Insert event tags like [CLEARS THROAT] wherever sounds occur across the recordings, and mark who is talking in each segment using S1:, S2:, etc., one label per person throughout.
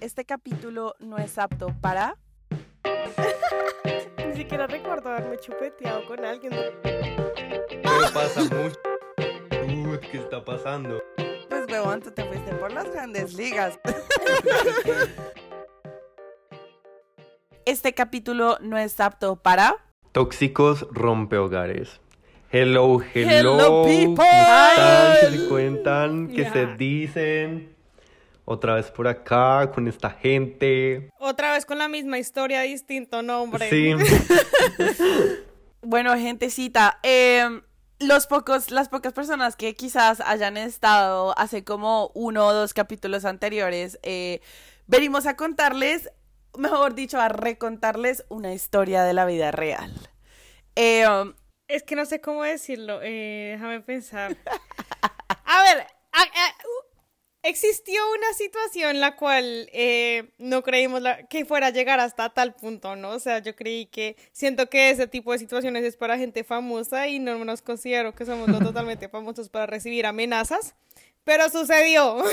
S1: Este capítulo no es apto para... [LAUGHS]
S2: Ni siquiera recuerdo haberme chupeteado con alguien.
S3: Pero pasa mucho. Uy, ¿qué está pasando?
S1: Pues huevón, tú te fuiste por las grandes ligas. [LAUGHS] Este capítulo no es apto para...
S3: Tóxicos rompehogares. Hello, hello.
S1: Hello, people.
S3: ¿Qué se cuentan? ¿Qué se dicen? Otra vez por acá con esta gente.
S2: Otra vez con la misma historia, distinto nombre.
S3: Sí. [LAUGHS]
S1: Bueno, gentecita, eh, los pocos, las pocas personas que quizás hayan estado hace como uno o dos capítulos anteriores, eh, venimos a contarles, mejor dicho, a recontarles una historia de la vida real. Eh,
S2: Es que no sé cómo decirlo. eh, déjame pensar. [LAUGHS] A ver, a- a- u- existió una situación en la cual eh, no creímos la- que fuera a llegar hasta tal punto, ¿no? O sea, yo creí que siento que ese tipo de situaciones es para gente famosa y no nos considero que somos [LAUGHS] totalmente famosos para recibir amenazas, pero sucedió. [LAUGHS]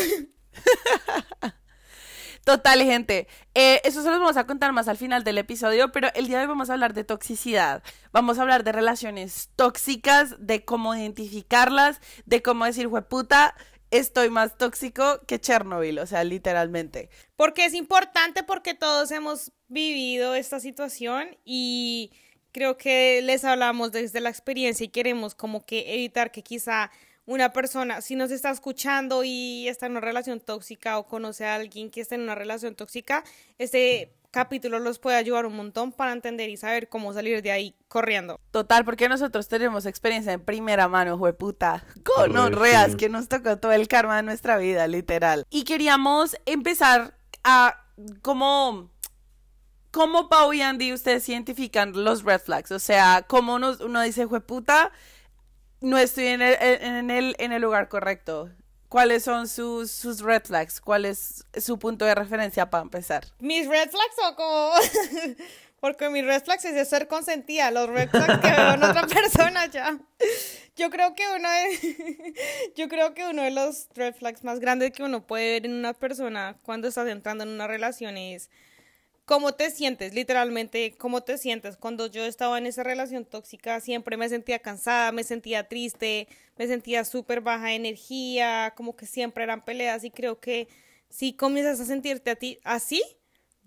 S1: Total, gente. Eh, eso se los vamos a contar más al final del episodio, pero el día de hoy vamos a hablar de toxicidad. Vamos a hablar de relaciones tóxicas, de cómo identificarlas, de cómo decir, puta, estoy más tóxico que Chernobyl, o sea, literalmente.
S2: Porque es importante porque todos hemos vivido esta situación y creo que les hablamos desde la experiencia y queremos como que evitar que quizá una persona, si nos está escuchando y está en una relación tóxica o conoce a alguien que está en una relación tóxica, este capítulo los puede ayudar un montón para entender y saber cómo salir de ahí corriendo.
S1: Total, porque nosotros tenemos experiencia en primera mano, jueputa. Con
S3: Re,
S1: reas
S3: sí.
S1: que nos tocó todo el karma de nuestra vida, literal. Y queríamos empezar a como ¿Cómo Pau y Andy ustedes identifican los red flags? O sea, ¿cómo uno, uno dice, jueputa, no estoy en el, en, el, en el lugar correcto? ¿Cuáles son sus, sus red flags? ¿Cuál es su punto de referencia para empezar?
S2: Mis red flags son como... [LAUGHS] Porque mis red flags es de ser consentida, los red flags que veo en otra [LAUGHS] persona ya. Yo creo que uno de, [LAUGHS] yo creo que uno de los red flags más grandes que uno puede ver en una persona cuando estás entrando en una relación es cómo te sientes, literalmente cómo te sientes. Cuando yo estaba en esa relación tóxica siempre me sentía cansada, me sentía triste, me sentía súper baja energía, como que siempre eran peleas y creo que si comienzas a sentirte a ti así,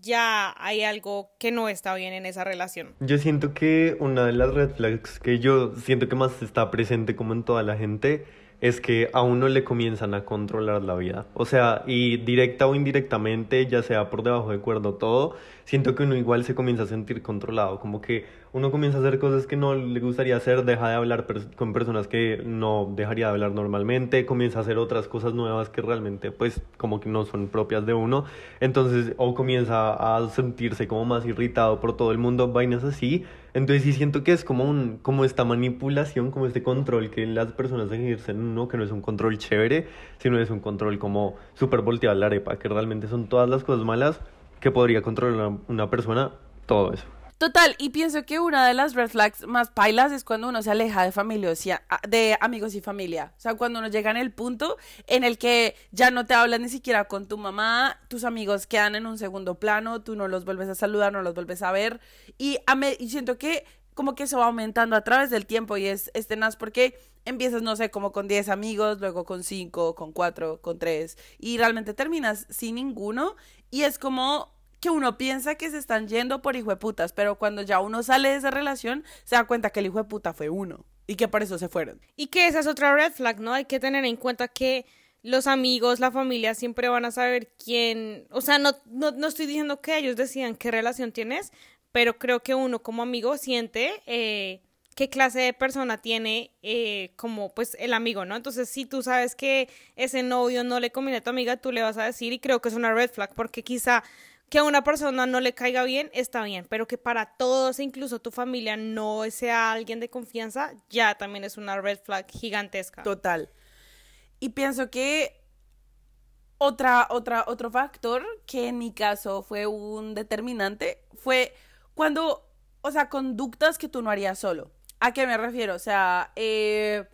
S2: ya hay algo que no está bien en esa relación.
S3: Yo siento que una de las red flags que yo siento que más está presente como en toda la gente es que a uno le comienzan a controlar la vida. O sea, y directa o indirectamente, ya sea por debajo de cuerdo todo, siento que uno igual se comienza a sentir controlado, como que uno comienza a hacer cosas que no le gustaría hacer, deja de hablar con personas que no dejaría de hablar normalmente, comienza a hacer otras cosas nuevas que realmente pues como que no son propias de uno, entonces o comienza a sentirse como más irritado por todo el mundo, vainas así, entonces sí siento que es como un como esta manipulación, como este control que las personas ejercen en uno, que no es un control chévere, sino es un control como súper volteado a la arepa, que realmente son todas las cosas malas que podría controlar una persona, todo eso.
S1: Total, y pienso que una de las red flags más pailas es cuando uno se aleja de familia, o sea, de amigos y familia. O sea, cuando uno llega en el punto en el que ya no te hablas ni siquiera con tu mamá, tus amigos quedan en un segundo plano, tú no los vuelves a saludar, no los vuelves a ver. Y, a me- siento que como que eso va aumentando a través del tiempo y es, es tenaz porque empiezas, no sé, como con 10 amigos, luego con 5, con 4, con 3 y realmente terminas sin ninguno y es como que uno piensa que se están yendo por hijo de putas, pero cuando ya uno sale de esa relación, se da cuenta que el hijo de puta fue uno y que por eso se fueron.
S2: Y que esa es otra red flag, ¿no? Hay que tener en cuenta que los amigos, la familia siempre van a saber quién, o sea, no, no, no estoy diciendo que ellos decidan qué relación tienes, pero creo que uno como amigo siente eh, qué clase de persona tiene eh, como pues el amigo, ¿no? Entonces, si tú sabes que ese novio no le conviene a tu amiga, tú le vas a decir y creo que es una red flag porque quizá que a una persona no le caiga bien, está bien, pero que para todos, incluso tu familia, no sea alguien de confianza, ya también es una red flag gigantesca.
S1: Total. Y pienso que otra, otra, otro factor que en mi caso fue un determinante fue cuando, o sea, conductas que tú no harías solo. ¿A qué me refiero? O sea, eh,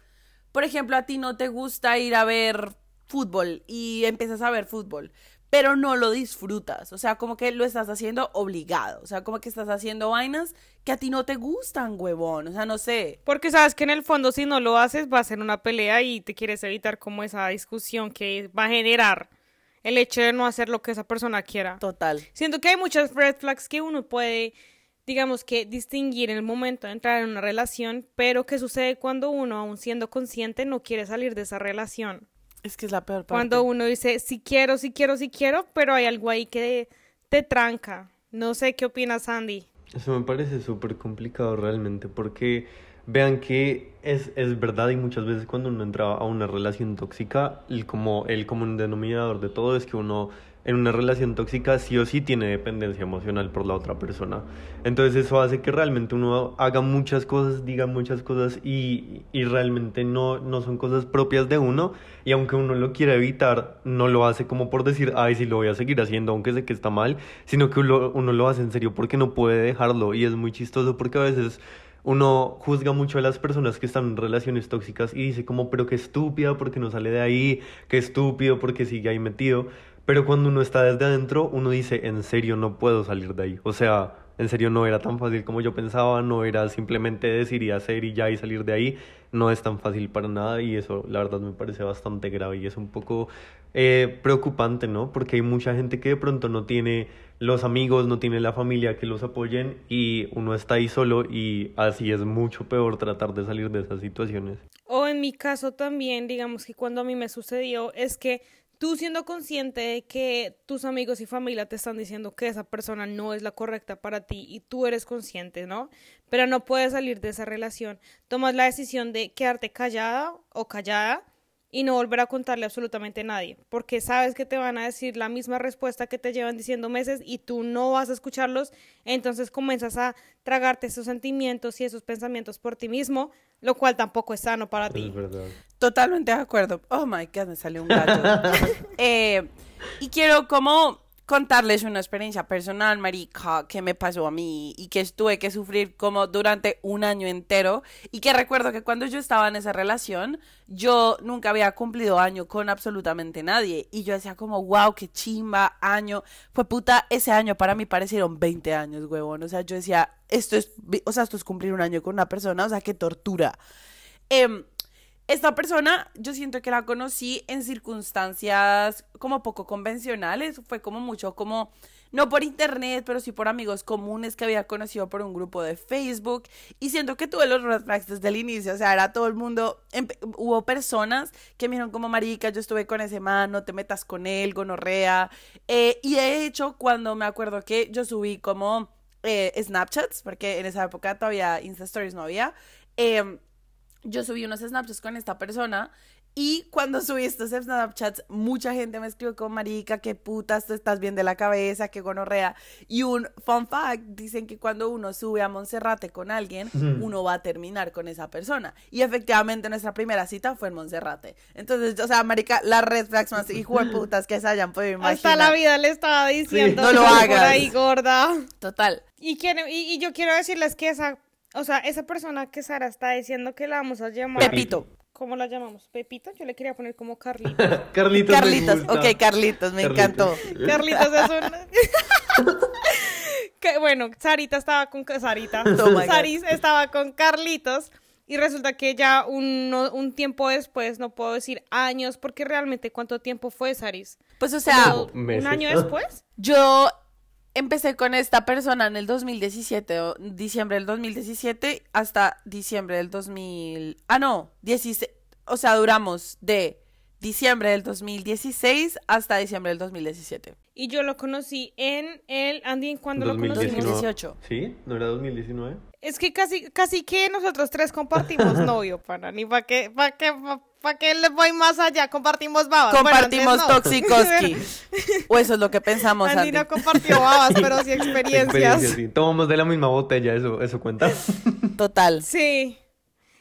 S1: por ejemplo, a ti no te gusta ir a ver fútbol y empiezas a ver fútbol, pero no lo disfrutas. O sea, como que lo estás haciendo obligado. O sea, como que estás haciendo vainas que a ti no te gustan, huevón. O sea, no sé.
S2: Porque sabes que en el fondo si no lo haces va a ser una pelea y te quieres evitar como esa discusión que va a generar el hecho de no hacer lo que esa persona quiera.
S1: Total.
S2: Siento que hay muchas red flags que uno puede, digamos que, distinguir en el momento de entrar en una relación, pero ¿qué sucede cuando uno, aún siendo consciente, no quiere salir de esa relación?
S1: Es que es la peor parte.
S2: Cuando uno dice, sí quiero, sí quiero, sí quiero, pero hay algo ahí que te tranca. No sé qué opinas, Andy.
S3: Eso me parece súper complicado realmente, porque vean que es, es verdad y muchas veces cuando uno entra a una relación tóxica, el, como el común denominador de todo es que uno en una relación tóxica sí o sí tiene dependencia emocional por la otra persona. Entonces eso hace que realmente uno haga muchas cosas, diga muchas cosas y, y realmente no, no son cosas propias de uno. Y aunque uno lo quiera evitar, no lo hace como por decir, ay, sí lo voy a seguir haciendo, aunque sé que está mal, sino que uno, uno lo hace en serio porque no puede dejarlo. Y es muy chistoso porque a veces uno juzga mucho a las personas que están en relaciones tóxicas y dice como, pero qué estúpida porque no sale de ahí, qué estúpido porque sigue ahí metido. Pero cuando uno está desde adentro, uno dice, en serio no puedo salir de ahí. O sea, en serio no era tan fácil como yo pensaba, no era simplemente decir y hacer y ya y salir de ahí. No es tan fácil para nada y eso la verdad me parece bastante grave y es un poco eh, preocupante, ¿no? Porque hay mucha gente que de pronto no tiene los amigos, no tiene la familia que los apoyen y uno está ahí solo y así es mucho peor tratar de salir de esas situaciones.
S2: O en mi caso también, digamos que cuando a mí me sucedió, es que tú siendo consciente de que tus amigos y familia te están diciendo que esa persona no es la correcta para ti y tú eres consciente, ¿no? Pero no puedes salir de esa relación. Tomas la decisión de quedarte callada o callada y no volver a contarle absolutamente a nadie, porque sabes que te van a decir la misma respuesta que te llevan diciendo meses y tú no vas a escucharlos, entonces comienzas a tragarte esos sentimientos y esos pensamientos por ti mismo, lo cual tampoco es sano para ti.
S3: Es verdad.
S1: Totalmente de acuerdo. Oh my god, me salió un gallo. [LAUGHS] Eh, y quiero como contarles una experiencia personal, marica, que me pasó a mí y que tuve que sufrir como durante un año entero. Y que recuerdo que cuando yo estaba en esa relación, yo nunca había cumplido año con absolutamente nadie. Y yo decía como, wow, qué chimba, año, fue puta, ese año para mí parecieron 20 años, huevón, o sea, yo decía, esto es, o sea, esto es cumplir un año con una persona, o sea, qué tortura. Em, esta persona, yo siento que la conocí en circunstancias como poco convencionales, fue como mucho como, no por internet, pero sí por amigos comunes que había conocido por un grupo de Facebook, y siento que tuve los red desde el inicio, o sea, era todo el mundo, hubo personas que me como, marica, yo estuve con ese man, no te metas con él, gonorrea, eh, y de hecho, cuando me acuerdo que yo subí como eh, Snapchats, porque en esa época todavía Insta Stories no había, em, yo subí unos Snapchats con esta persona y cuando subí estos Snapchats, mucha gente me escribió como, marica, qué putas, tú estás bien de la cabeza, qué gonorrea. Y un fun fact, dicen que cuando uno sube a Monserrate con alguien, uno va a terminar con esa persona. Y efectivamente nuestra primera cita fue en Monserrate. Entonces, o sea, marica, las red flags más hijo de putas que se hayan podido imaginar.
S2: Hasta la vida le estaba diciendo,
S1: No lo
S2: "Sal por
S1: hagas".
S2: ahí gorda.
S1: Total.
S2: Y, quiero, y, y yo quiero decirles que esa, o sea, esa persona que Sara está diciendo que la vamos a llamar.
S1: Pepito.
S2: ¿Cómo la llamamos? ¿Pepito? Yo le quería poner como Carlitos. [LAUGHS]
S3: Carlitos. me
S1: Carlitos,
S3: gusta.
S1: ok, Carlitos, me
S3: Carlitos.
S1: encantó.
S2: Carlitos es un... [LAUGHS] [LAUGHS] que, bueno, Sarita estaba con... Sarita.
S1: Oh.
S2: Saris estaba con Carlitos. Y resulta que ya un, un tiempo después, no puedo decir años, porque realmente cuánto tiempo fue, Saris.
S1: Pues, o sea,
S2: Como ¿Un
S3: meses.
S2: año después?
S1: Yo empecé con esta persona en el 2017, o diciembre del 2017 hasta diciembre del 2000. Ah, no, 16. O sea, duramos de diciembre del 2016 hasta diciembre del 2017.
S2: Y yo lo conocí en el... Andy, ¿en cuándo lo conocí?
S1: 2018.
S3: ¿Sí? ¿No era 2019?
S2: Es que casi, casi que nosotros tres compartimos [LAUGHS] novio, pana. Ni para qué, para qué, para qué le voy más allá. Compartimos babas. Bueno,
S1: Compartimos
S2: antes no.
S1: Toxicoski. [LAUGHS] o eso es lo que pensamos,
S2: Andy
S1: Andy.
S2: no compartió babas, pero sí [LAUGHS] experiencias.
S3: Experiencia, sí. Tomamos de la misma botella, eso, eso cuenta.
S1: Total.
S2: Sí.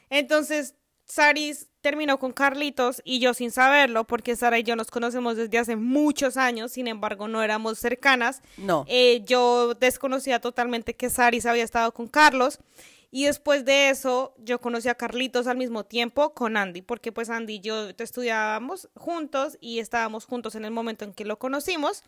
S2: Entonces, Saris terminó con Carlitos y yo sin saberlo, porque Sara y yo nos conocemos desde hace muchos años, sin embargo no éramos cercanas.
S1: No.
S2: Eh, yo desconocía totalmente que Saris había estado con Carlos Y después de eso, yo conocí a Carlitos al mismo tiempo con Andy, porque pues Andy y yo estudiábamos juntos y estábamos juntos en el momento en que lo conocimos.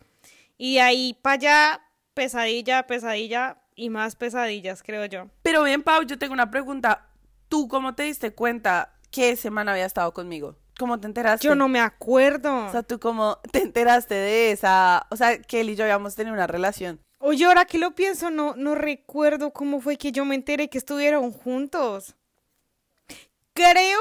S2: Y ahí para allá, pesadilla, pesadilla y más pesadillas, creo yo.
S1: Pero bien, Pau, yo tengo una pregunta. ¿Tú cómo te diste cuenta que semana había estado conmigo? ¿Cómo te enteraste?
S2: Yo no me acuerdo.
S1: O sea, ¿tú cómo te enteraste de esa? O sea, que él y yo habíamos tenido una relación.
S2: Oye, ahora que lo pienso, no, no recuerdo cómo fue que yo me enteré que estuvieron juntos. Creo,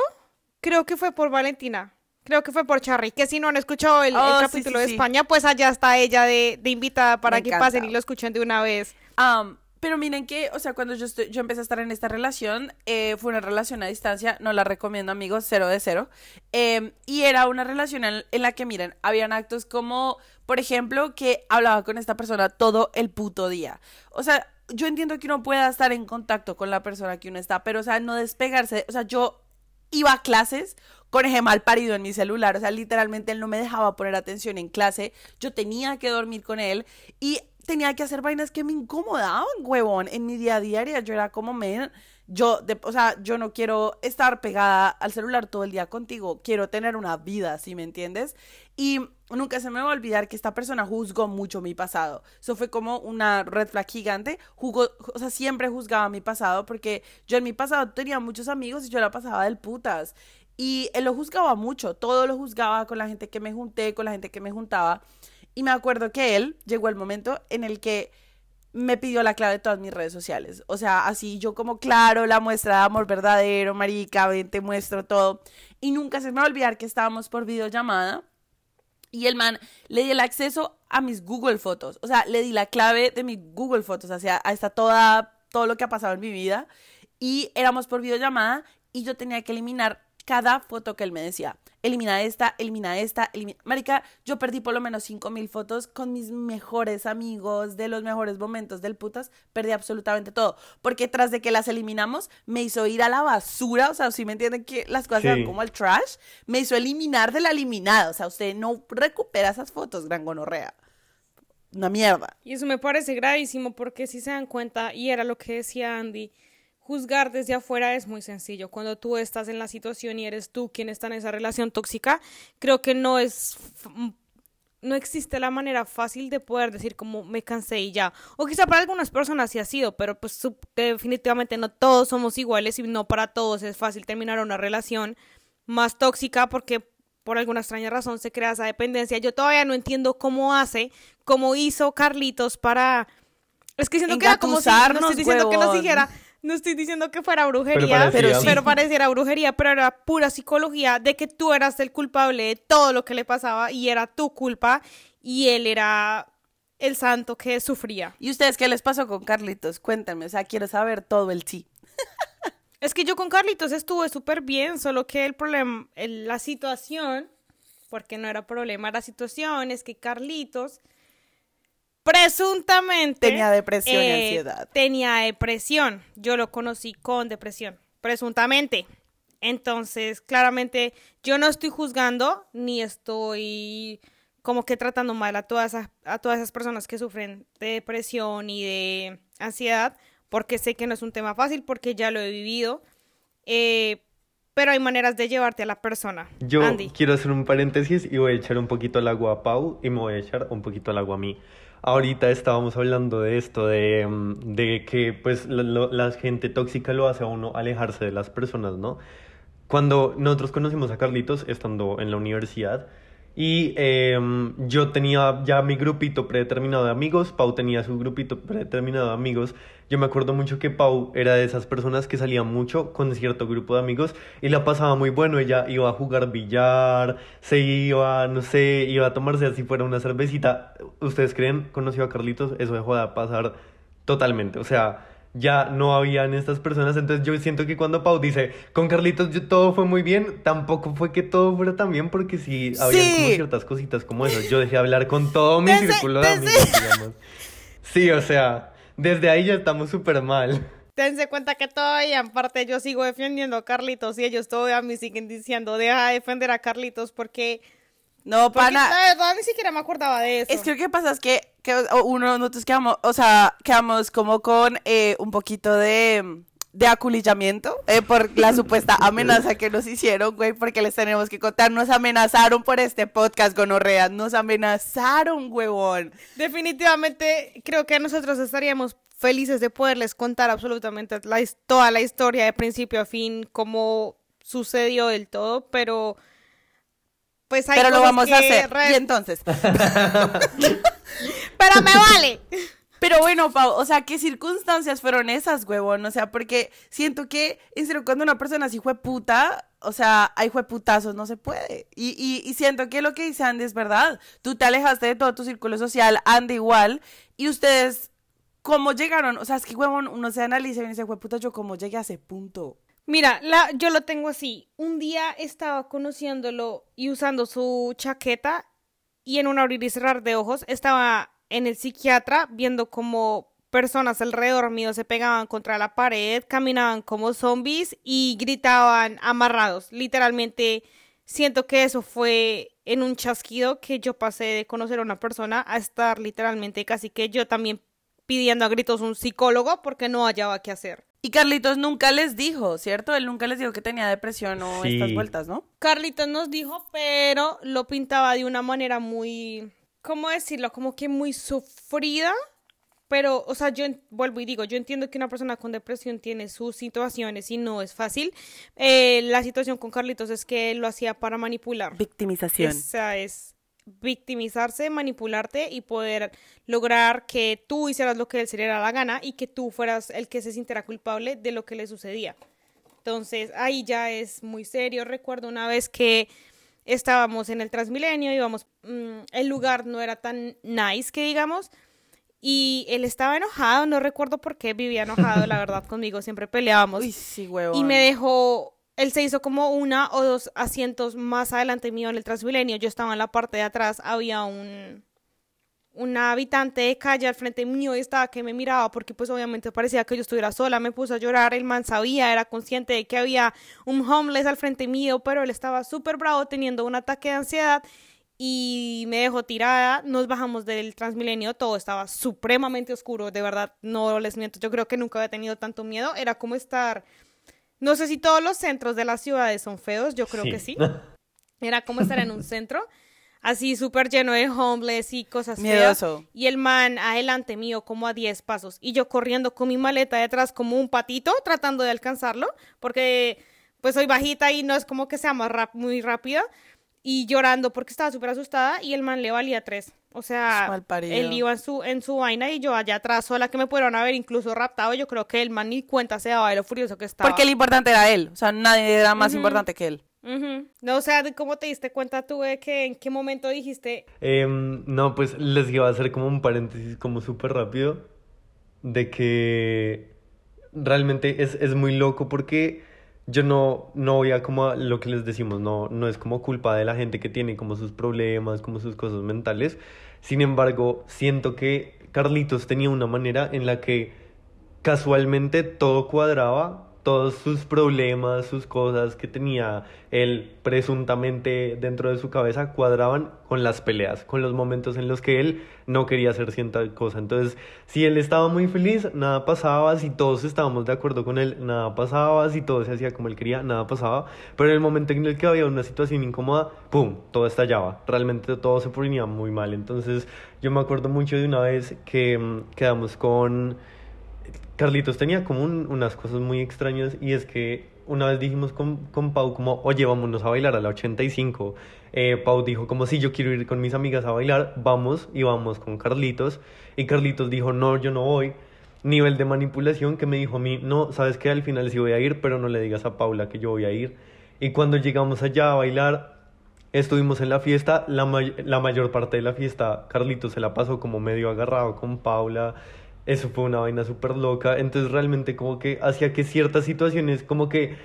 S2: creo que fue por Valentina. Creo que fue por Charry. Que si no han escuchado el,
S1: Oh,
S2: capítulo
S1: sí,
S2: de
S1: sí.
S2: España, pues allá está ella de, de invitada para
S1: Me
S2: que
S1: encanta.
S2: pasen y lo escuchen de una vez.
S1: Am, pero miren que, o sea, cuando yo, estoy, yo empecé a estar en esta relación, eh, fue una relación a distancia, no la recomiendo amigos, cero de cero. Em, y era una relación en, en la que, miren, habían actos como, por ejemplo, que hablaba con esta persona todo el puto día. O sea, yo entiendo que uno pueda estar en contacto con la persona que uno está, pero, o sea, no despegarse. O sea, yo iba a clases con eje mal parido en mi celular, o sea, literalmente él no me dejaba poner atención en clase, yo tenía que dormir con él y tenía que hacer vainas que me incomodaban, huevón, en mi día a día, yo era como, men, yo, de- o sea, yo no quiero estar pegada al celular todo el día contigo, quiero tener una vida, ¿sí me entiendes? Y nunca se me va a olvidar que esta persona juzgó mucho mi pasado. Eso fue como una red flag gigante. Jugó, o sea, siempre juzgaba mi pasado porque yo en mi pasado tenía muchos amigos y yo la pasaba del putas. Y él lo juzgaba mucho, todo lo juzgaba con la gente que me junté, con la gente que me juntaba. Y me acuerdo que él llegó el momento en el que me pidió la clave de todas mis redes sociales. O sea, así yo como, claro, la muestra de amor verdadero, marica, ven, te muestro todo. Y nunca se me va a olvidar que estábamos por videollamada y el man le di el acceso a mis Google Fotos. O sea, le di la clave de mis Google Fotos. O sea, está toda, todo lo que ha pasado en mi vida. Y éramos por videollamada y yo tenía que eliminar cada foto que él me decía. Elimina esta, elimina esta, elimina... Marica, yo perdí por lo menos 5 mil fotos con mis mejores amigos, de los mejores momentos del putas. Perdí absolutamente todo. Porque tras de que las eliminamos, me hizo ir a la basura. O sea, si me entienden que las cosas
S3: Sí.
S1: eran como al trash, me hizo eliminar de la eliminada. O sea, usted no recupera esas fotos, gran gonorrea. Una mierda.
S2: Y eso me parece gravísimo porque si se dan cuenta, y era lo que decía Andy, juzgar desde afuera es muy sencillo. Cuando tú estás en la situación y eres tú quien está en esa relación tóxica, creo que no es... No existe la manera fácil de poder decir como me cansé y ya. O quizá para algunas personas sí ha sido, pero pues definitivamente no todos somos iguales y no para todos es fácil terminar una relación más tóxica porque por alguna extraña razón se crea esa dependencia. Yo todavía no entiendo cómo hace, cómo hizo Carlitos para... Es que siento que era como si... No estoy diciendo que nos dijera... No estoy diciendo que fuera brujería,
S3: Pero
S2: pero,
S3: parecía.
S1: Pero sí.
S2: pareciera brujería, pero era pura psicología de que tú eras el culpable de todo lo que le pasaba y era tu culpa y él era el santo que sufría.
S1: ¿Y ustedes qué les pasó con Carlitos? Cuéntenme, o sea, quiero saber todo el sí. [LAUGHS]
S2: Es que yo con Carlitos estuve súper bien, solo que el problema, el- la situación, porque no era problema, la situación es que Carlitos presuntamente
S1: Tenía depresión y
S2: eh,
S1: ansiedad.
S2: Tenía depresión. Yo lo conocí con depresión, presuntamente. Entonces, claramente, yo no estoy juzgando ni estoy como que tratando mal a todas esas, a todas esas personas que sufren de depresión y de ansiedad, porque sé que no es un tema fácil, porque ya lo he vivido. Eh, pero hay maneras de llevarte a la persona.
S3: Yo
S2: Andy.
S3: quiero hacer un paréntesis y voy a echar un poquito al agua a Pau y me voy a echar un poquito al agua a mí. Ahorita estábamos hablando de esto, de, mm, de que pues la, gente tóxica lo hace a uno alejarse de las personas, ¿no? Cuando nosotros conocimos a Carlitos estando en la universidad y em, yo tenía ya mi grupito predeterminado de amigos, Pau tenía su grupito predeterminado de amigos. Yo me acuerdo mucho que Pau era de esas personas que salía mucho con cierto grupo de amigos y la pasaba muy bueno. Ella iba a jugar billar, se iba, no sé, iba a tomarse así fuera una cervecita. ¿Ustedes creen? Conoció a Carlitos, eso dejó de pasar totalmente. O sea, ya no habían estas personas. Entonces yo siento que cuando Pau dice, con Carlitos yo- todo fue muy bien, tampoco fue que todo fuera tan bien porque sí, había
S1: Sí.
S3: como ciertas cositas como eso. Yo dejé hablar con todo mi
S2: Desde-
S3: círculo de
S2: desde-
S3: amigos, digamos. Sí, o sea, desde ahí ya estamos súper mal.
S2: Dense cuenta que todavía, en parte, yo sigo defendiendo a Carlitos y ellos todavía me siguen diciendo, deja de defender a Carlitos porque,
S1: No,
S2: porque
S1: pana.
S2: la verdad ni siquiera me acordaba de eso.
S1: Es que lo que pasa es que, que uno, nosotros quedamos, o sea, quedamos como con eh, un poquito de, de aculillamiento eh, por la [LAUGHS] supuesta amenaza que nos hicieron, güey, porque les tenemos que contar. Nos amenazaron por este podcast, gonorrea. Nos amenazaron, huevón.
S2: Definitivamente creo que nosotros estaríamos felices de poderles contar absolutamente la, toda la historia de principio a fin, cómo sucedió del todo, pero
S1: pues hay Pero lo vamos a hacer. Y entonces. [LAUGHS]
S2: pero me vale.
S1: Pero bueno, Pau, o sea, ¿qué circunstancias fueron esas, huevón? O sea, porque siento que, en serio, cuando una persona así fue puta, o sea, hay putazos, no se puede. Y, y, y, siento que lo que dice Andy es verdad. Tú te alejaste de todo tu círculo social, Andy igual, y ustedes, ¿cómo llegaron? O sea, es que, huevón, uno se analiza y dice, puta, yo cómo llegué a ese punto.
S2: Mira, la, yo lo tengo así. Un día estaba conociéndolo y usando su chaqueta y en un abrir y cerrar de ojos estaba en el psiquiatra viendo cómo personas alrededor mío se pegaban contra la pared, caminaban como zombies y gritaban amarrados. Literalmente siento que eso fue en un chasquido que yo pasé de conocer a una persona a estar literalmente casi que yo también pidiendo a gritos un psicólogo porque no hallaba qué hacer.
S1: Y Carlitos nunca les dijo, ¿cierto? Él nunca les dijo que tenía depresión o estas vueltas, ¿no?
S2: Carlitos nos dijo, pero lo pintaba de una manera muy ¿cómo decirlo? Como que muy sufrida. Pero, o sea, yo vuelvo y digo, yo entiendo que una persona con depresión tiene sus situaciones y no es fácil. Eh, la situación con Carlitos es que él lo hacía para manipular.
S1: Victimización.
S2: O sea, es victimizarse, manipularte y poder lograr que tú hicieras lo que él se le diera la gana y que tú fueras el que se sintiera culpable de lo que le sucedía. Entonces, ahí ya es muy serio. Recuerdo una vez que estábamos en el Transmilenio, íbamos, mm, el lugar no era tan nice que digamos, y él estaba enojado, no recuerdo por qué vivía enojado, la verdad, [LAUGHS] conmigo, siempre peleábamos. Y me dejó, él se hizo como una o dos asientos más adelante mío en el Transmilenio, yo estaba en la parte de atrás, había un, una habitante de calle al frente mío y estaba que me miraba porque pues obviamente parecía que yo estuviera sola, me puse a llorar, el man sabía, era consciente de que había un homeless al frente mío, pero él estaba súper bravo teniendo un ataque de ansiedad y me dejó tirada, nos bajamos del Transmilenio, todo estaba supremamente oscuro, de verdad, no les miento, yo creo que nunca había tenido tanto miedo, era como estar, no sé si todos los centros de las ciudades son feos, yo creo que sí, [LAUGHS] era como estar en un centro así súper lleno de homeless y cosas
S1: Miedoso.
S2: Y el man adelante mío como a 10 pasos y yo corriendo con mi maleta detrás como un patito tratando de alcanzarlo porque pues soy bajita y no es como que sea más rap muy rápida y llorando porque estaba súper asustada y el man le valía tres. O sea, él iba en su, en su vaina y yo allá atrás sola que me pudieron haber incluso raptado. Yo creo que el man ni cuenta se daba de lo furioso que estaba.
S1: Porque el importante era él. O sea, nadie era más importante que él.
S2: No, o sea, ¿cómo te diste cuenta tú de que en qué momento dijiste?
S3: Em, no, pues les iba a hacer como un paréntesis como súper rápido de que realmente es, es, muy loco porque yo no, no voy a como lo que les decimos, no, no es como culpa de la gente que tiene como sus problemas, como sus cosas mentales. Sin embargo, siento que Carlitos tenía una manera en la que casualmente todo cuadraba todos sus problemas, sus cosas que tenía él presuntamente dentro de su cabeza cuadraban con las peleas, con los momentos en los que él no quería hacer cierta cosa. Entonces, si él estaba muy feliz, nada pasaba, si todos estábamos de acuerdo con él, nada pasaba, si todo se hacía como él quería, nada pasaba, pero en el momento en el que había una situación incómoda, ¡pum!, todo estallaba, realmente todo se ponía muy mal. Entonces, yo me acuerdo mucho de una vez que mm, quedamos con Carlitos tenía como unas cosas muy extrañas y es que una vez dijimos con, con Pau como, oye, vámonos a bailar a la 85. Eh, Pau dijo como, sí, yo quiero ir con mis amigas a bailar, vamos y vamos con Carlitos. Y Carlitos dijo, no, yo no voy. Nivel de manipulación que me dijo a mí, no, sabes que al final sí voy a ir, pero no le digas a Paula que yo voy a ir. Y cuando llegamos allá a bailar, estuvimos en la fiesta, la, la mayor parte de la fiesta, Carlitos se la pasó como medio agarrado con Paula eso fue una vaina súper loca. Entonces realmente como que hacía que ciertas situaciones como que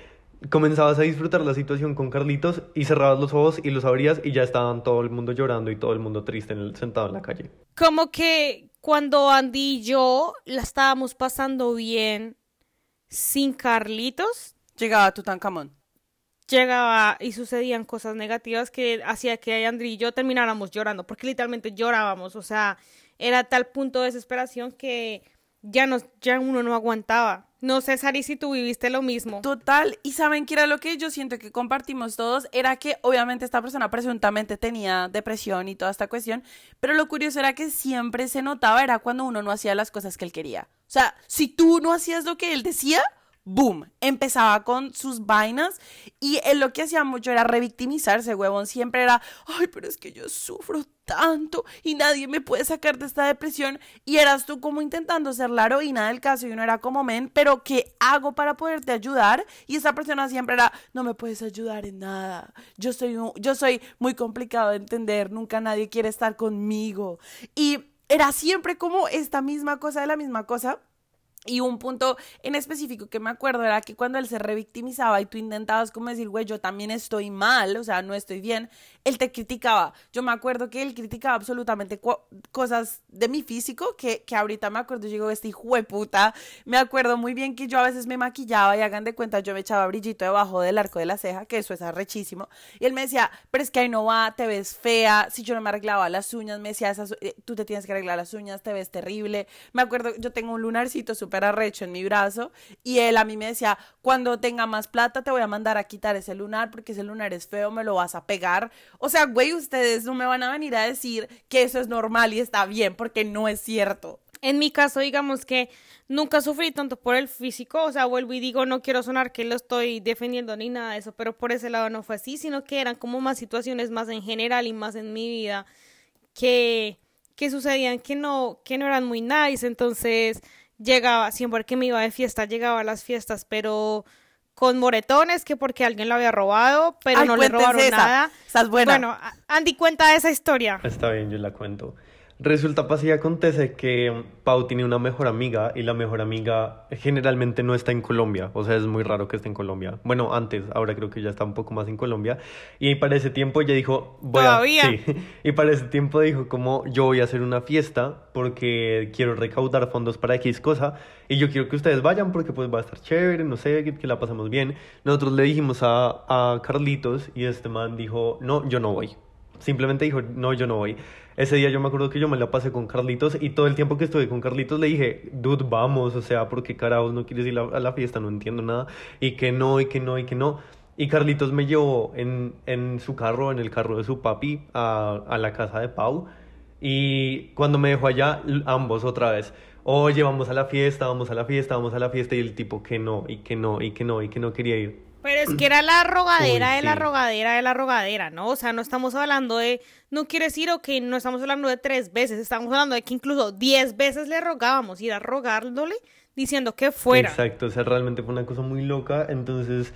S3: comenzabas a disfrutar la situación con Carlitos y cerrabas los ojos y los abrías y ya estaban todo el mundo llorando y todo el mundo triste en el, sentado en la calle.
S2: Como que cuando Andy y yo la estábamos pasando bien sin Carlitos.
S1: Llegaba Tutankamón.
S2: Llegaba y sucedían cosas negativas que hacía que Andy y yo termináramos llorando, porque literalmente llorábamos, o sea, era tal punto de desesperación que ya, nos, ya uno no aguantaba. No sé, Sari, si tú viviste lo mismo.
S1: Total, y saben que era lo que yo siento que compartimos todos, era que obviamente esta persona presuntamente tenía depresión y toda esta cuestión, pero lo curioso era que siempre se notaba era cuando uno no hacía las cosas que él quería. O sea, si tú no hacías lo que él decía, boom, empezaba con sus vainas y él lo que hacía mucho era revictimizarse, huevón, siempre era, ay, pero es que yo sufro tanto y nadie me puede sacar de esta depresión y eras tú como intentando ser la heroína del caso y uno era como men, pero ¿qué hago para poderte ayudar? Y esa persona siempre era, no me puedes ayudar en nada, yo soy, yo soy muy complicado de entender, nunca nadie quiere estar conmigo y era siempre como esta misma cosa de la misma cosa y un punto en específico que me acuerdo era que cuando él se revictimizaba y tú intentabas como decir, güey, yo también estoy mal, o sea, no estoy bien, él te criticaba. Yo me acuerdo que él criticaba absolutamente cosas de mi físico que, que ahorita me acuerdo, yo digo, este hijo de puta. Me acuerdo muy bien que yo a veces me maquillaba y hagan de cuenta, yo me echaba brillito debajo del arco de la ceja, que eso es arrechísimo. Y él me decía, pero es que ahí no va, te ves fea. Si yo no me arreglaba las uñas, me decía, Esas, eh, tú te tienes que arreglar las uñas, te ves terrible. Me acuerdo, yo tengo un lunarcito súper arrecho en mi brazo y él a mí me decía, cuando tenga más plata te voy a mandar a quitar ese lunar porque ese lunar es feo, me lo vas a pegar. O sea, güey, ustedes no me van a venir a decir que eso es normal y está bien porque no es cierto.
S2: En mi caso, digamos que nunca sufrí tanto por el físico, o sea, vuelvo y digo, no quiero sonar que lo estoy defendiendo ni nada de eso, pero por ese lado no fue así, sino que eran como más situaciones más en general y más en mi vida que, que sucedían que no, que no eran muy nice, entonces llegaba, siempre que me iba de fiesta, llegaba a las fiestas, pero con moretones, que porque alguien lo había robado, pero no le robaron nada. Bueno, Andy, cuenta esa historia.
S3: Está bien, yo la cuento. Resulta, pasa y acontece que Pau tiene una mejor amiga y la mejor amiga generalmente no está en Colombia, o sea, es muy raro que esté en Colombia. Bueno, antes, ahora creo que ya está un poco más en Colombia. Y para ese tiempo ella dijo, voy
S2: ¿Todavía?
S3: Sí. Y para ese tiempo dijo como, yo voy a hacer una fiesta porque quiero recaudar fondos para X cosa y yo quiero que ustedes vayan porque pues va a estar chévere, no sé, que, la pasamos bien. Nosotros le dijimos a, a Carlitos y este man dijo, no, yo no voy. Simplemente dijo, no, yo no voy. Ese día yo me acuerdo que yo me la pasé con Carlitos y todo el tiempo que estuve con Carlitos le dije, dude, vamos, o sea, porque carajos no quieres ir a la fiesta, no entiendo nada, y que no, y que no, y que no. Y Carlitos me llevó en, en su carro, en el carro de su papi, a, a la casa de Pau. Y cuando me dejó allá, ambos otra vez, oye, vamos a la fiesta, vamos a la fiesta, vamos a la fiesta. Y el tipo que no, y que no, y que no, y que no quería ir.
S2: Pero es que [CLEARS THROAT] era la rogadera de la rogadera de la rogadera, ¿no? O sea, no estamos hablando de, no quieres ir o que no estamos hablando de tres veces, estamos hablando de que incluso diez veces le rogábamos, ir a rogándole diciendo que fuera.
S3: Exacto, o sea, realmente fue una cosa muy loca, entonces...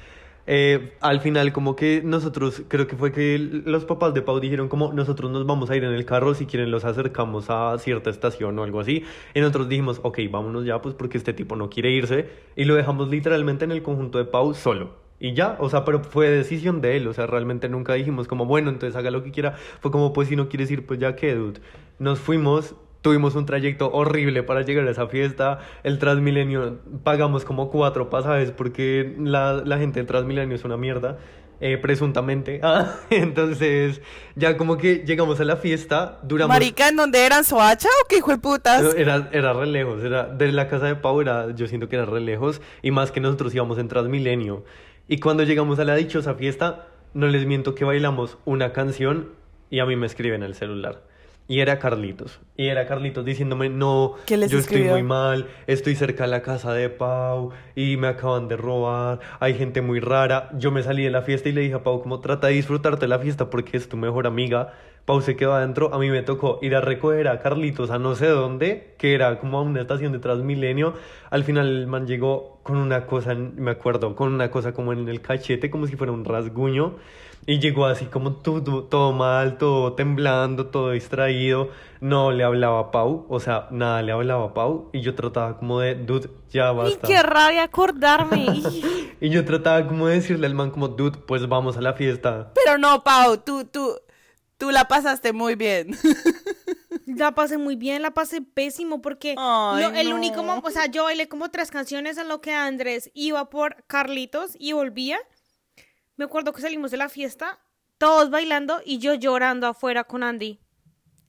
S3: Eh, al final como que nosotros, creo que fue que los papás de Pau dijeron como nosotros nos vamos a ir en el carro, si quieren los acercamos a cierta estación o algo así. Y nosotros dijimos, ok, vámonos ya pues porque este tipo no quiere irse. Y lo dejamos literalmente en el conjunto de Pau solo. Y ya, o sea, pero fue decisión de él, o sea, realmente nunca dijimos como, bueno, entonces haga lo que quiera. Fue como, pues si no quieres ir, pues ya que, dude. Nos fuimos, tuvimos un trayecto horrible para llegar a esa fiesta. El Transmilenio, pagamos como cuatro pasajes porque la, la gente del Transmilenio es una mierda. Eh, presuntamente. [LAUGHS] Ah, entonces, ya como que llegamos a la fiesta, duramos...
S1: Marica, ¿en dónde eran? ¿Soacha o qué hijo de putas?
S3: Era, era re lejos, era de la casa de Pau, era, yo siento que era re lejos, y más que nosotros íbamos en Transmilenio. Y cuando llegamos a la dichosa fiesta, no les miento que bailamos una canción y a mí me escriben el celular. Y era Carlitos. Y era Carlitos diciéndome, no, yo estoy muy mal, estoy cerca de la casa de Pau y me acaban de robar, hay gente muy rara. Yo me salí de la fiesta y le dije a Pau, como trata de disfrutarte la fiesta porque es tu mejor amiga. Pau se quedó adentro, a mí me tocó ir a recoger a Carlitos a no sé dónde, que era como a una estación de Transmilenio. Al final el man llegó con una cosa, me acuerdo, con una cosa como en el cachete, como si fuera un rasguño. Y llegó así como todo, todo mal, todo temblando, todo distraído. No le hablaba a Pau, o sea, nada le hablaba a Pau. Y yo trataba como de, dude, ya basta.
S2: Y qué rabia acordarme. [LAUGHS] [LAUGHS]
S3: y yo trataba como de decirle al man como, dude, pues vamos a la fiesta.
S1: Pero no, Pau, tú, tú, tú la pasaste muy bien. [LAUGHS]
S2: La pasé muy bien, la pasé pésimo porque el único, o sea, yo bailé como tres canciones en lo que Andrés iba por Carlitos y volvía me acuerdo que salimos de la fiesta, todos bailando y yo llorando afuera con Andy.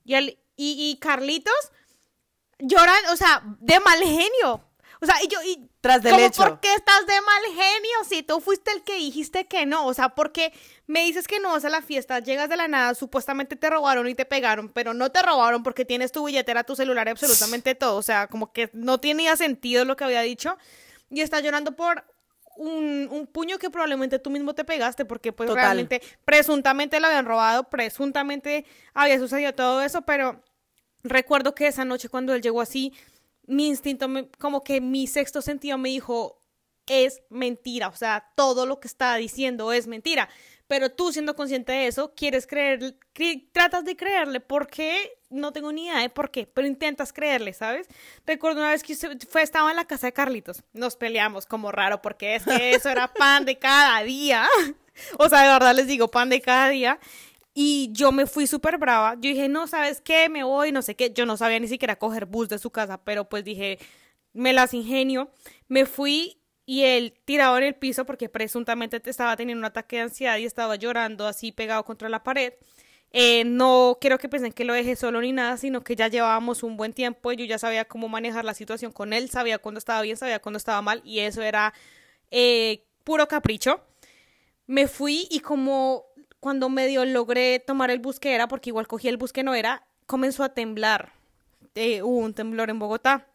S2: Y, y, Carlitos lloran, o sea, de mal genio. O sea, y yo, y
S1: Tras del hecho.
S2: ¿por qué estás de mal genio si tú fuiste el que dijiste que no? O sea, porque me dices que no vas a la fiesta, llegas de la nada, supuestamente te robaron y te pegaron, pero no te robaron porque tienes tu billetera, tu celular y absolutamente todo. O sea, como que no tenía sentido lo que había dicho. Y estás llorando por un, un puño que probablemente tú mismo te pegaste porque pues
S1: Total.
S2: realmente presuntamente lo habían robado, presuntamente había sucedido todo eso, pero recuerdo que esa noche cuando él llegó así, mi instinto, me- como que mi sexto sentido me dijo, es mentira, o sea, todo lo que está diciendo es mentira. Pero tú siendo consciente de eso, quieres creer, cre- tratas de creerle, ¿por qué? No tengo ni idea de por qué, pero intentas creerle, ¿sabes? Recuerdo una vez que fue, estaba en la casa de Carlitos, nos peleamos como raro, porque es que eso era pan de cada día. [LAUGHS] O sea, de verdad les digo, pan de cada día. Y yo me fui súper brava. Yo dije, no, ¿sabes qué? Me voy, no sé qué. Yo no sabía ni siquiera coger bus de su casa, pero pues dije, me las ingenio. Me fui y él tirado en el piso porque presuntamente te estaba teniendo un ataque de ansiedad y estaba llorando así pegado contra la pared. Eh, no quiero que piensen que lo dejé solo ni nada, sino que ya llevábamos un buen tiempo y yo ya sabía cómo manejar la situación con él, sabía cuándo estaba bien, sabía cuándo estaba mal y eso era eh, puro capricho me fui y como cuando medio logré tomar el bus que era, porque igual cogí el bus que no era, comenzó a temblar. Eh, hubo un temblor en Bogotá.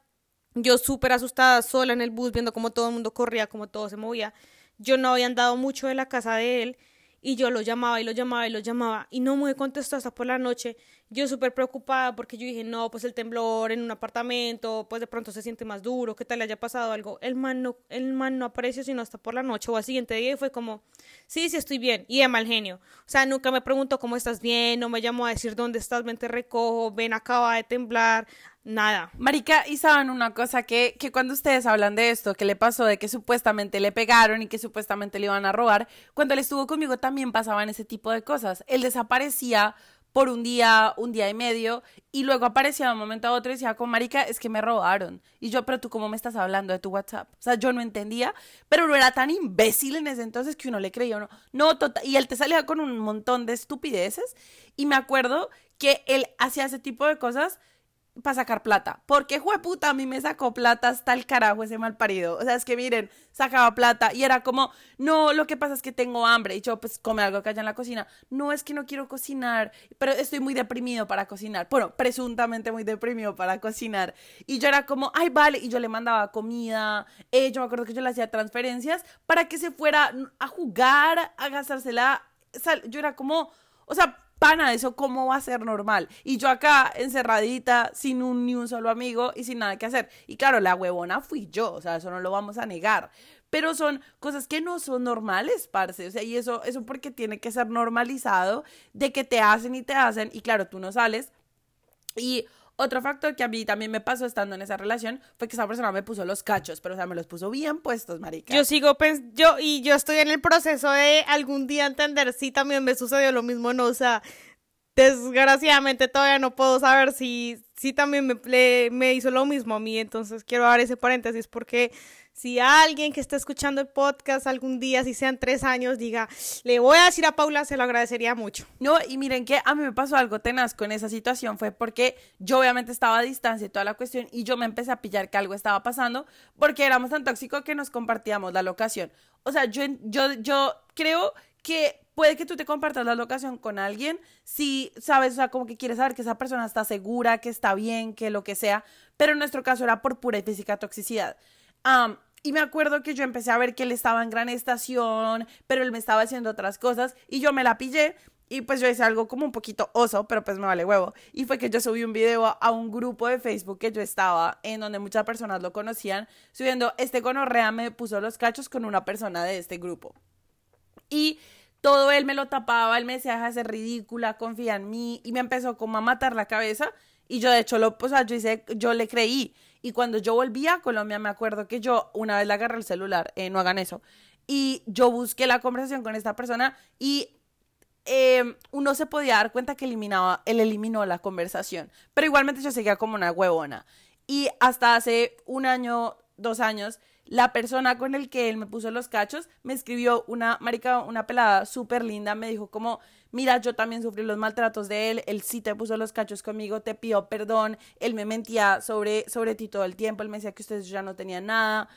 S2: Yo súper asustada, sola en el bus, viendo cómo todo el mundo corría, cómo todo se movía. Yo no había andado mucho de la casa de él y yo lo llamaba y lo llamaba y lo llamaba y no me contestó hasta por la noche. Yo súper preocupada porque yo dije, no, pues el temblor en un apartamento, pues de pronto se siente más duro, ¿qué tal le haya pasado algo? El man no, el man no apareció sino hasta por la noche o al siguiente día y fue como, sí, sí estoy bien y de mal genio. O sea, nunca me preguntó cómo estás bien, no me llamó a decir dónde estás, ven te recojo, ven acaba de temblar, nada.
S1: Marica, y saben una cosa que, que cuando ustedes hablan de esto, que le pasó de que supuestamente le pegaron y que supuestamente le iban a robar, cuando él estuvo conmigo también pasaban ese tipo de cosas. Él desaparecía por un día, un día y medio, y luego aparecía de un momento a otro y decía, como marica, es que me robaron. Y yo, pero tú cómo me estás hablando de tu WhatsApp. O sea, yo no entendía, pero no era tan imbécil en ese entonces que uno le creía o no. No, total, y él te salía con un montón de estupideces, y me acuerdo que él hacía ese tipo de cosas para sacar plata. Porque, puta, a mí me sacó plata hasta el carajo ese mal parido. O sea, es que miren, sacaba plata y era como, no, lo que pasa es que tengo hambre. Y yo, pues, come algo que haya en la cocina. No, es que no quiero cocinar, pero estoy muy deprimido para cocinar. Bueno, presuntamente muy deprimido para cocinar. Y yo era como, ay, vale. Y yo le mandaba comida. Eh, yo me acuerdo que yo le hacía transferencias para que se fuera a jugar, a gastársela. Yo era como, o sea, pana, eso cómo va a ser normal. Y yo acá encerradita, sin un, ni un solo amigo y sin nada que hacer. Y claro, la huevona fui yo, o sea, eso no lo vamos a negar. Pero son cosas que no son normales, parce. O sea, y eso, eso porque tiene que ser normalizado de que te hacen y te hacen. Y claro, tú no sales. Y otro factor que a mí también me pasó estando en esa relación fue que esa persona me puso los cachos, pero o sea, me los puso bien puestos, marica.
S2: Yo sigo pens yo y yo estoy en el proceso de algún día entender si también me sucedió lo mismo o no, o sea, desgraciadamente todavía no puedo saber si, si también me, me hizo lo mismo a mí, entonces quiero dar ese paréntesis porque si alguien que está escuchando el podcast algún día, si sean tres años, diga, le voy a decir a Paula, se lo agradecería mucho.
S1: No, y miren que a mí me pasó algo tenaz con esa situación, fue porque yo obviamente estaba a distancia y toda la cuestión, y yo me empecé a pillar que algo estaba pasando, porque éramos tan tóxicos que nos compartíamos la locación. O sea, yo, yo, yo creo que puede que tú te compartas la locación con alguien si sabes, o sea, como que quieres saber que esa persona está segura, que está bien, que lo que sea, pero en nuestro caso era por pura y física toxicidad. Y me acuerdo que yo empecé a ver que él estaba en gran estación, pero él me estaba haciendo otras cosas y yo me la pillé y pues yo hice algo como un poquito oso, pero pues me vale huevo. Y fue que yo subí un video a un grupo de Facebook que yo estaba, en donde muchas personas lo conocían, subiendo, este gonorrea me puso los cachos con una persona de este grupo. Y todo él me lo tapaba, él me decía, deja de ser ridícula, confía en mí, y me empezó como a matar la cabeza. Y yo, de hecho, lo, o sea, yo hice, yo le creí. Y cuando yo volví a Colombia, me acuerdo que yo una vez le agarré el celular, eh, no hagan eso. Y yo busqué la conversación con esta persona y eh, uno se podía dar cuenta que eliminaba, él eliminó la conversación. Pero igualmente yo seguía como una huevona. Y hasta hace un año, dos años, la persona con el que él me puso los cachos me escribió una marica, una pelada súper linda, me dijo como, mira, yo también sufrí los maltratos de él, él sí te puso los cachos conmigo, te pidió perdón, él me mentía sobre, sobre ti todo el tiempo, él me decía que ustedes ya no tenían nada.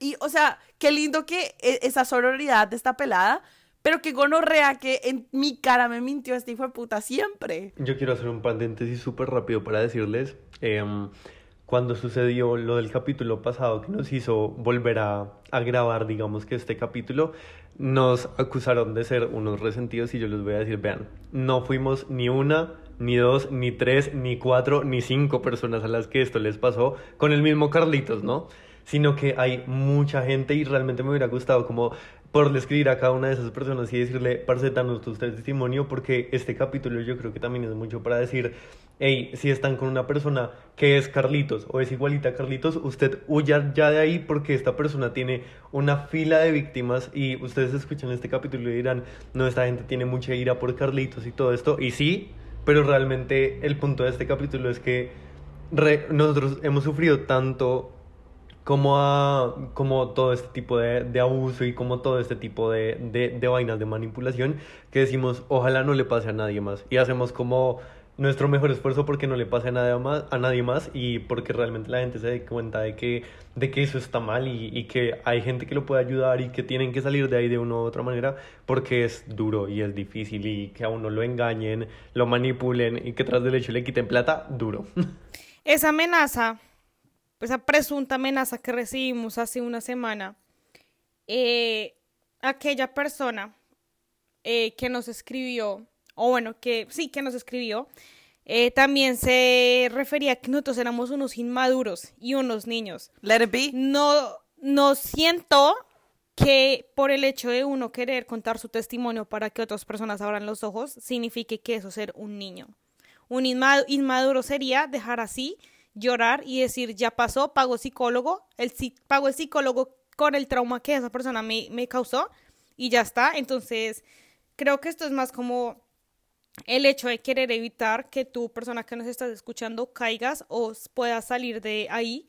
S1: Y, o sea, qué lindo que e, esa sororidad de esta pelada, pero que gonorrea que en mi cara me mintió este hijo de puta siempre.
S3: Yo quiero hacer un paréntesis súper rápido para decirles, eh, cuando sucedió lo del capítulo pasado que nos hizo volver a, a, grabar, digamos que este capítulo, nos acusaron de ser unos resentidos y yo les voy a decir, vean, no fuimos ni una, ni dos, ni tres, ni cuatro, ni cinco personas a las que esto les pasó con el mismo Carlitos, ¿no? Sino que hay mucha gente y realmente me hubiera gustado como por escribir a cada una de esas personas y decirle, parce, danos tu testimonio, porque este capítulo yo creo que también es mucho para decir, hey, si están con una persona que es Carlitos o es igualita a Carlitos, usted huya ya de ahí porque esta persona tiene una fila de víctimas y ustedes escuchan este capítulo y dirán, no, esta gente tiene mucha ira por Carlitos y todo esto, y sí, pero realmente el punto de este capítulo es que nosotros hemos sufrido tanto como, a, como todo este tipo de, abuso y como todo este tipo de, de, vainas de manipulación que decimos, ojalá no le pase a nadie más. Y hacemos como nuestro mejor esfuerzo porque no le pase a nadie más, a nadie más y porque realmente la gente se dé cuenta de que, de que eso está mal y, y que hay gente que lo puede ayudar y que tienen que salir de ahí de una u otra manera porque es duro y es difícil y que a uno lo engañen, lo manipulen y que tras del hecho le quiten plata, duro. [LAUGHS]
S2: Esa amenaza esa presunta amenaza que recibimos hace una semana, eh, aquella persona eh, que nos escribió, o bueno, que sí, que nos escribió, eh, también se refería a que nosotros éramos unos inmaduros y unos niños.
S1: Let it be.
S2: No, no siento que por el hecho de uno querer contar su testimonio para que otras personas abran los ojos, signifique que eso es ser un niño. Un inmaduro sería dejar así llorar y decir, ya pasó, pago psicólogo, el, pago el psicólogo con el trauma que esa persona me, me causó y ya está. Entonces, creo que esto es más como el hecho de querer evitar que tu persona que nos estás escuchando caigas o puedas salir de ahí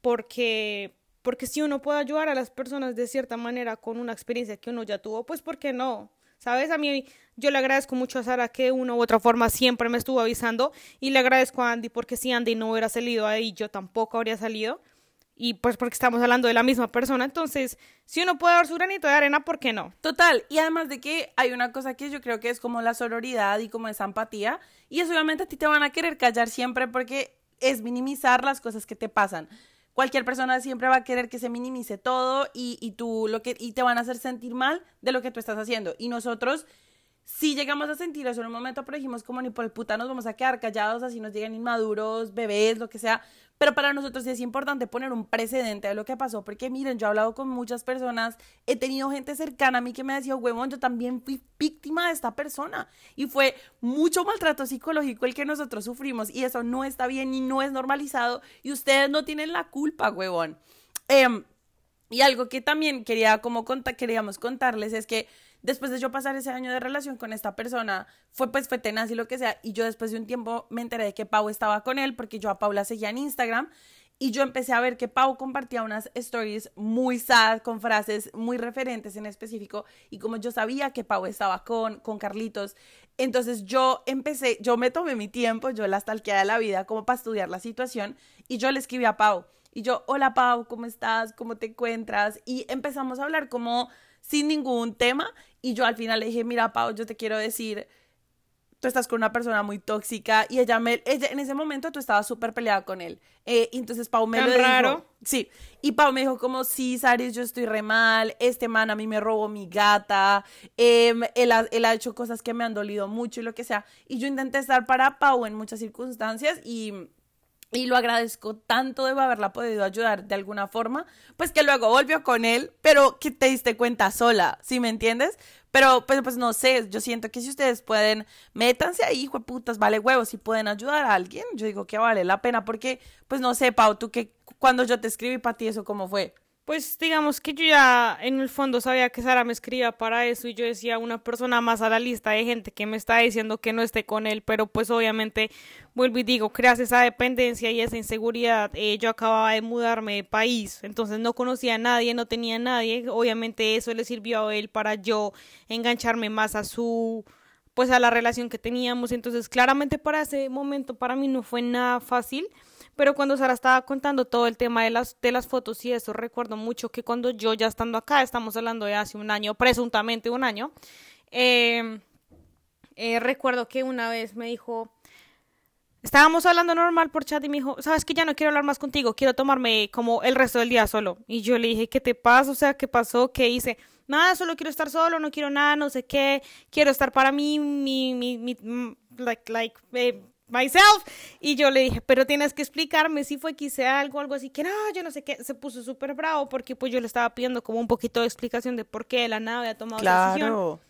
S2: porque porque si uno puede ayudar a las personas de cierta manera con una experiencia que uno ya tuvo, pues ¿por qué no? ¿Sabes? A mí yo le agradezco mucho a Sara que de una u otra forma siempre me estuvo avisando y le agradezco a Andy porque si Andy no hubiera salido ahí, yo tampoco habría salido. Y pues porque estamos hablando de la misma persona. Entonces, si uno puede dar su granito de arena, ¿por qué no?
S1: Total. Y además de que hay una cosa que yo creo que es como la sororidad y como esa empatía. Y eso obviamente a ti te van a querer callar siempre porque es minimizar las cosas que te pasan cualquier persona siempre va a querer que se minimice todo y, y tú lo que y te van a hacer sentir mal de lo que tú estás haciendo y nosotros si llegamos a sentir eso en un momento, pero dijimos como ni por el puta nos vamos a quedar callados, así nos llegan inmaduros, bebés, lo que sea. Pero para nosotros sí es importante poner un precedente de lo que pasó, porque miren, yo he hablado con muchas personas, he tenido gente cercana a mí que me decía, huevón, yo también fui víctima de esta persona. Y fue mucho maltrato psicológico el que nosotros sufrimos, y eso no está bien y no es normalizado, y ustedes no tienen la culpa, huevón. Eh, y algo que también quería como queríamos contarles es que después de yo pasar ese año de relación con esta persona, fue pues fue tenaz y lo que sea, y yo después de un tiempo me enteré de que Pau estaba con él, porque yo a Paula seguía en Instagram, y yo empecé a ver que Pau compartía unas stories muy sad, con frases muy referentes en específico, y como yo sabía que Pau estaba con, con Carlitos, entonces yo empecé, yo me tomé mi tiempo, yo la stalkeé de la vida como para estudiar la situación, y yo le escribí a Pau, y yo, hola Pau, ¿cómo estás? ¿Cómo te encuentras? Y empezamos a hablar como sin ningún tema y yo al final le dije, mira, Pau, yo te quiero decir, tú estás con una persona muy tóxica y ella me, ella, en ese momento tú estabas súper peleada con él. Eh, y entonces Pau me
S2: ¿Tan
S1: lo
S2: raro?
S1: dijo. Sí, y Pau me dijo como, sí, Saris, yo estoy re mal, este man a mí me robó mi gata, eh, él, ha, él ha hecho cosas que me han dolido mucho y lo que sea. Y yo intenté estar para Pau en muchas circunstancias y y lo agradezco tanto de haberla podido ayudar de alguna forma, pues que luego volvió con él, pero que te diste cuenta sola, ¿sí me entiendes? Pero pues, pues no sé, yo siento que si ustedes pueden, métanse ahí, putas, vale huevos, si pueden ayudar a alguien, yo digo que vale la pena, porque pues no sé, Pau, tú que cuando yo te escribí para ti eso, ¿cómo fue?
S2: Pues digamos que yo ya en el fondo sabía que Sara me escribía para eso y yo decía una persona más a la lista de gente que me está diciendo que no esté con él, pero pues obviamente vuelvo y digo, creas esa dependencia y esa inseguridad. Eh, yo acababa de mudarme de país, entonces no conocía a nadie, no tenía a nadie. Obviamente eso le sirvió a él para yo engancharme más a su pues a la relación que teníamos. Entonces, claramente para ese momento para mí no fue nada fácil. Pero cuando Sara estaba contando todo el tema de las, de las fotos y eso, recuerdo mucho que cuando yo ya estando acá, estamos hablando de hace un año, presuntamente un año, eh, eh, recuerdo que una vez me dijo, estábamos hablando normal por chat y me dijo, sabes que ya no quiero hablar más contigo, quiero tomarme como el resto del día solo. Y yo le dije, ¿qué te pasa? O sea, ¿qué pasó? ¿Qué hice? Nada, solo quiero estar solo, no quiero nada, no sé qué, quiero estar para mí, mi, like, like, eh, myself. Y yo le dije, pero tienes que explicarme si fue que hice algo, algo así, que no, yo no sé qué. Se puso súper bravo porque pues yo le estaba pidiendo como un poquito de explicación de por qué la nave había tomado esa decisión.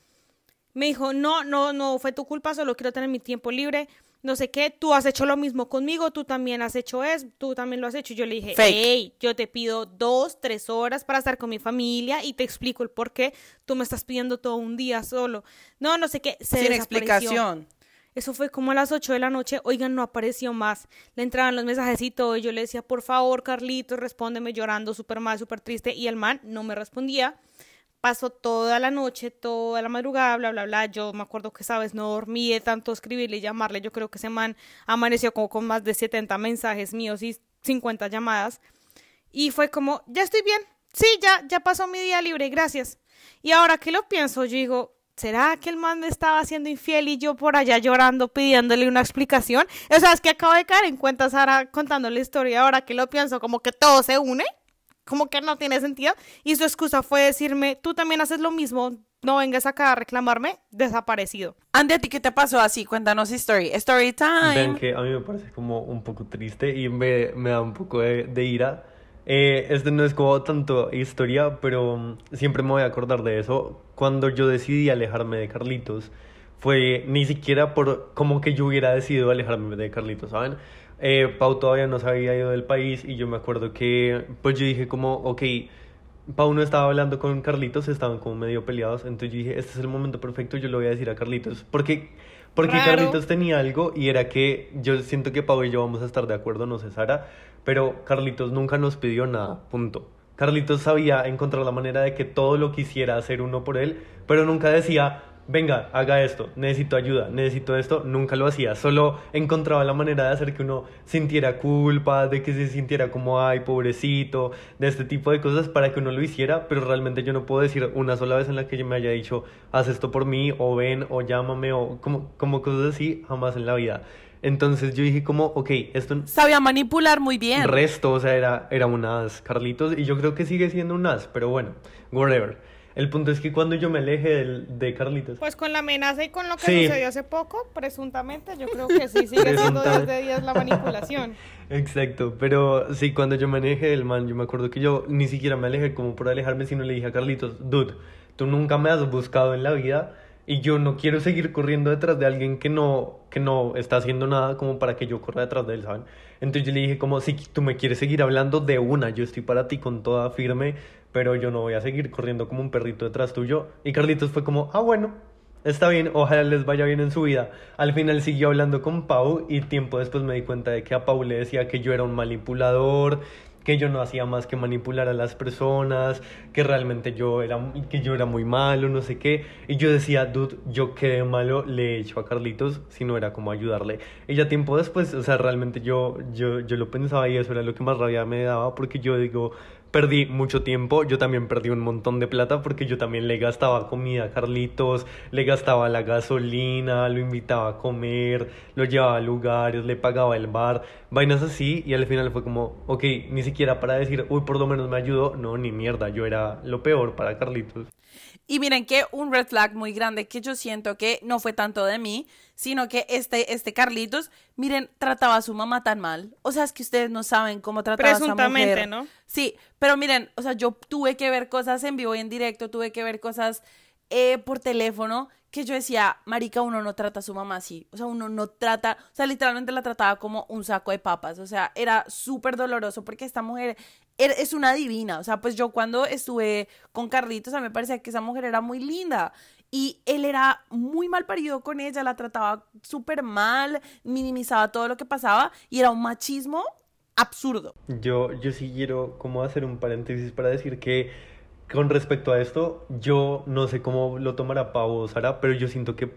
S2: Me dijo, no, no, no, fue tu culpa, solo quiero tener mi tiempo libre. No sé qué, tú has hecho lo mismo conmigo, tú también has hecho eso, tú también lo has hecho. Y yo le dije, hey, yo te pido dos, tres horas para estar con mi familia y te explico el por qué tú me estás pidiendo todo un día solo. No, no sé qué. Se
S1: Sin explicación.
S2: Eso fue como a las 8 de la noche. Oigan, no apareció más. Le entraban los mensajecitos y yo le decía, por favor, Carlitos, respóndeme llorando súper mal, súper triste. Y el man no me respondía. Pasó toda la noche, toda la madrugada, bla, bla, bla. Yo me acuerdo que, sabes, no dormí tanto escribirle y llamarle. Yo creo que ese man amaneció como con más de 70 mensajes míos y 50 llamadas. Y fue como, ya estoy bien. Sí, ya, ya pasó mi día libre, gracias. Y ahora que lo pienso, yo digo, ¿será que el man me estaba haciendo infiel y yo por allá llorando pidiéndole una explicación? O sea, es que acabo de caer en cuenta Sara contando la historia, ahora que lo pienso, como que todo se une, como que no tiene sentido. Y su excusa fue decirme, tú también haces lo mismo, no vengas acá a reclamarme, desaparecido.
S1: Andy, ¿a ti qué te pasó así? Cuéntanos story. Story time.
S3: Ven que a mí me parece como un poco triste y me, me da un poco de, de ira. Eh, este no es como tanto historia, pero mm, siempre me voy a acordar de eso. Cuando yo decidí alejarme de Carlitos, fue ni siquiera por como que yo hubiera decidido alejarme de Carlitos, ¿saben? Eh, Pau todavía no se había ido del país y yo me acuerdo que, pues yo dije como, ok, Pau no estaba hablando con Carlitos, estaban como medio peleados, entonces yo dije, este es el momento perfecto, yo lo voy a decir a Carlitos, porque, porque
S2: Raro.
S3: Carlitos tenía algo y era que yo siento que Pau y yo vamos a estar de acuerdo, no sé Sara, pero Carlitos nunca nos pidió nada, punto. Carlitos sabía encontrar la manera de que todo lo quisiera hacer uno por él, pero nunca decía, venga, haga esto, necesito ayuda, necesito esto, nunca lo hacía, solo encontraba la manera de hacer que uno sintiera culpa, de que se sintiera como, ay, pobrecito, de este tipo de cosas para que uno lo hiciera, pero realmente yo no puedo decir una sola vez en la que yo me haya dicho, haz esto por mí, o ven, o llámame, o como, como cosas así, jamás en la vida. Entonces yo dije como, ok, esto
S1: Sabía manipular muy bien.
S3: resto, o sea, era, era un as, Carlitos, y yo creo que sigue siendo un as, pero bueno, whatever. El punto es que cuando yo me aleje del, de Carlitos,
S2: Pues con la amenaza y con lo que
S3: Sí.
S2: sucedió hace poco, presuntamente, yo creo que sí sigue siendo
S3: Presunta-
S2: 10 de 10 la manipulación. [LAUGHS]
S3: Exacto, pero sí, cuando yo me alejé del man, yo me acuerdo que yo ni siquiera me alejé como por alejarme, sino le dije a Carlitos, dude, tú nunca me has buscado en la vida y yo no quiero seguir corriendo detrás de alguien que no, que no está haciendo nada como para que yo corra detrás de él, ¿saben? Entonces yo le dije como, si tú me quieres seguir hablando de una, yo estoy para ti con toda firme, pero yo no voy a seguir corriendo como un perrito detrás tuyo. Y Carlitos fue como, ah, bueno, Está bien, ojalá les vaya bien en su vida. Al final siguió hablando con Pau y tiempo después me di cuenta de que a Pau le decía que yo era un manipulador, que yo no hacía más que manipular a las personas, que realmente yo era, que yo era muy malo, no sé qué. Y yo decía, dude, yo qué de malo le he hecho a Carlitos si no era como ayudarle. Y ya tiempo después, o sea, realmente yo, yo, yo lo pensaba y eso era lo que más rabia me daba porque yo digo, perdí mucho tiempo, yo también perdí un montón de plata porque yo también le gastaba comida a Carlitos, le gastaba la gasolina, lo invitaba a comer, lo llevaba a lugares, le pagaba el bar, vainas así y al final fue como, ok, ni siquiera para decir, uy, por lo menos me ayudó, no, ni mierda, yo era lo peor para Carlitos.
S1: Y miren que un red flag muy grande que yo siento que no fue tanto de mí, sino que este, este Carlitos, miren, trataba a su mamá tan mal. O sea, es que ustedes no saben cómo trataba a esa
S2: Presuntamente,
S1: mujer.
S2: ¿no?
S1: Sí, pero miren, o sea, yo tuve que ver cosas en vivo y en directo, tuve que ver cosas eh, por teléfono que yo decía, marica, uno no trata a su mamá así. O sea, uno no trata, o sea, literalmente la trataba como un saco de papas. O sea, era súper doloroso porque esta mujer es una divina. O sea, pues yo cuando estuve con Carlitos, a mí me parecía que esa mujer era muy linda. Y él era muy mal parido con ella, la trataba súper mal, minimizaba todo lo que pasaba y era un machismo absurdo.
S3: Yo, yo sí quiero como hacer un paréntesis para decir que con respecto a esto, yo no sé cómo lo tomará Pau Sara, pero yo siento que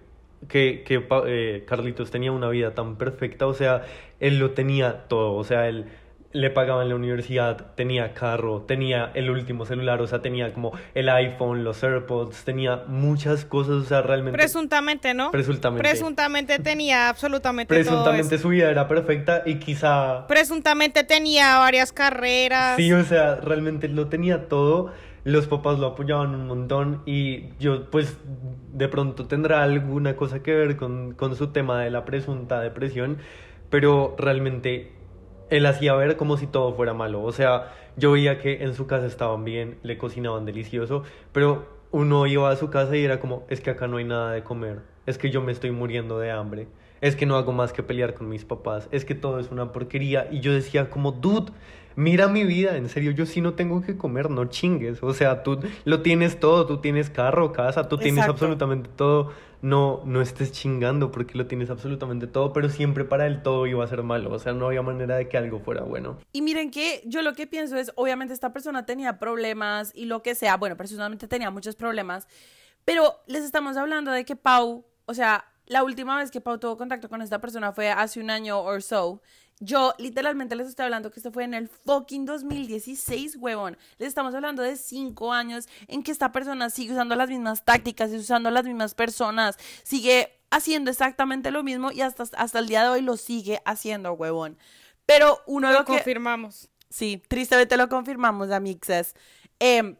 S3: que, que eh, Carlitos tenía una vida tan perfecta, o sea, él lo tenía todo, o sea, él le pagaban la universidad, tenía carro, tenía el último celular, o sea, tenía como el iPhone, los AirPods, tenía muchas cosas, o sea, realmente...
S2: Presuntamente, ¿no?
S3: Presuntamente.
S2: Presuntamente tenía absolutamente
S3: Presuntamente
S2: todo eso.
S3: su vida era perfecta y quizá...
S2: Presuntamente tenía varias carreras.
S3: Sí, o sea, realmente lo tenía todo. Los papás lo apoyaban un montón y yo pues de pronto tendrá alguna cosa que ver con, con su tema de la presunta depresión, pero realmente él hacía ver como si todo fuera malo. O sea, yo veía que en su casa estaban bien, le cocinaban delicioso, pero uno iba a su casa y era como, es que acá no hay nada de comer, es que yo me estoy muriendo de hambre, es que no hago más que pelear con mis papás, es que todo es una porquería. Y yo decía como, dude, mira mi vida, en serio, yo sí no tengo que comer, no chingues. O sea, tú lo tienes todo, tú tienes carro, casa, tú tienes absolutamente todo. No, no estés chingando porque lo tienes absolutamente todo, pero siempre para él todo iba a ser malo. O sea, no había manera de que algo fuera bueno.
S1: Y miren que yo lo que pienso es, obviamente esta persona tenía problemas y lo que sea, bueno, personalmente tenía muchos problemas, pero les estamos hablando de que Pau, o sea, la última vez que Pau tuvo contacto con esta persona fue hace un año or so. Yo literalmente les estoy hablando que esto fue en el fucking 2016, huevón. Les estamos hablando de cinco años en que esta persona sigue usando las mismas tácticas, sigue usando las mismas personas, sigue haciendo exactamente lo mismo y hasta, hasta el día de hoy lo sigue haciendo, huevón. Pero uno
S2: Lo
S1: lo que...
S2: confirmamos.
S1: Sí, tristemente lo confirmamos, amixes. Em,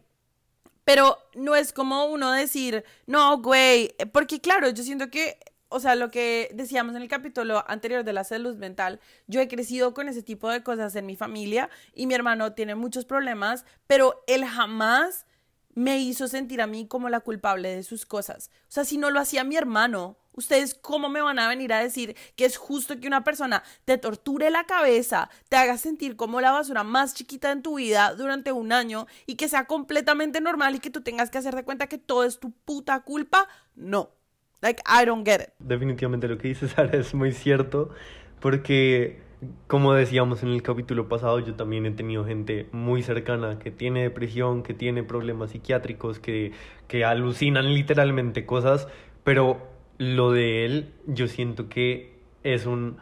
S1: pero no es como uno decir, no, güey, porque claro, yo siento que, o sea, lo que decíamos en el capítulo anterior de la salud mental, yo he crecido con ese tipo de cosas en mi familia y mi hermano tiene muchos problemas, pero él jamás me hizo sentir a mí como la culpable de sus cosas. O sea, si no lo hacía mi hermano, ¿ustedes cómo me van a venir a decir que es justo que una persona te torture la cabeza, te haga sentir como la basura más chiquita en tu vida durante un año y que sea completamente normal y que tú tengas que hacerte cuenta que todo es tu puta culpa? No. Like, I don't get it.
S3: Definitivamente lo que dice [LAUGHS] Sara es muy cierto, porque como decíamos en el capítulo pasado, yo también he tenido gente muy cercana que tiene depresión, que tiene problemas psiquiátricos, que, que alucinan literalmente cosas, pero lo de él yo siento que es un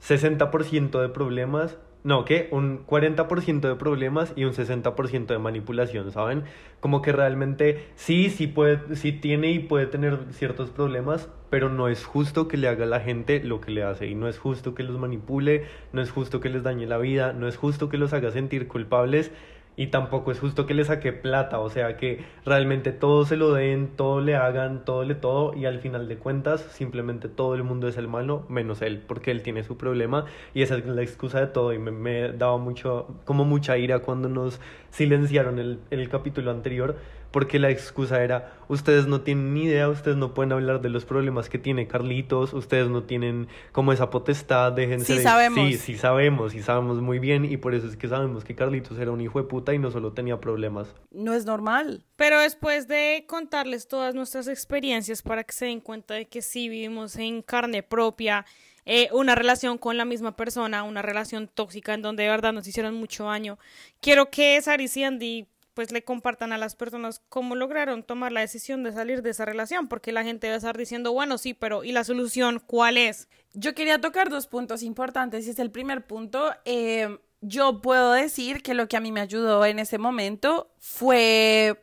S3: 60% de problemas, no, que un 40% de problemas y un 60% de manipulación, ¿saben? Como que realmente sí, sí puede, sí tiene y puede tener ciertos problemas, pero no es justo que le haga a la gente lo que le hace y no es justo que los manipule, no es justo que les dañe la vida, no es justo que los haga sentir culpables y tampoco es justo que le saque plata, o sea que realmente todo se lo den, todo le hagan, todo le todo y al final de cuentas simplemente todo el mundo es el malo menos él, porque él tiene su problema y esa es la excusa de todo y me, daba mucho, como mucha ira cuando nos silenciaron el, el capítulo anterior porque la excusa era ustedes no tienen ni idea, ustedes no pueden hablar de los problemas que tiene Carlitos, ustedes no tienen como esa potestad, déjense
S1: Sí
S3: de-
S1: sabemos.
S3: Sí, sí sabemos, y sabemos muy bien y por eso es que sabemos que Carlitos era un hijo de puta y no solo tenía problemas.
S1: No es normal.
S2: Pero después de contarles todas nuestras experiencias para que se den cuenta de que sí vivimos en carne propia eh, una relación con la misma persona, una relación tóxica en donde de verdad nos hicieron mucho daño, quiero que Saris y Andy pues le compartan a las personas cómo lograron tomar la decisión de salir de esa relación, porque la gente va a estar diciendo, bueno, sí, pero ¿y la solución cuál es?
S1: Yo quería tocar dos puntos importantes y es el primer punto. eh, yo puedo decir que lo que a mí me ayudó en ese momento fue...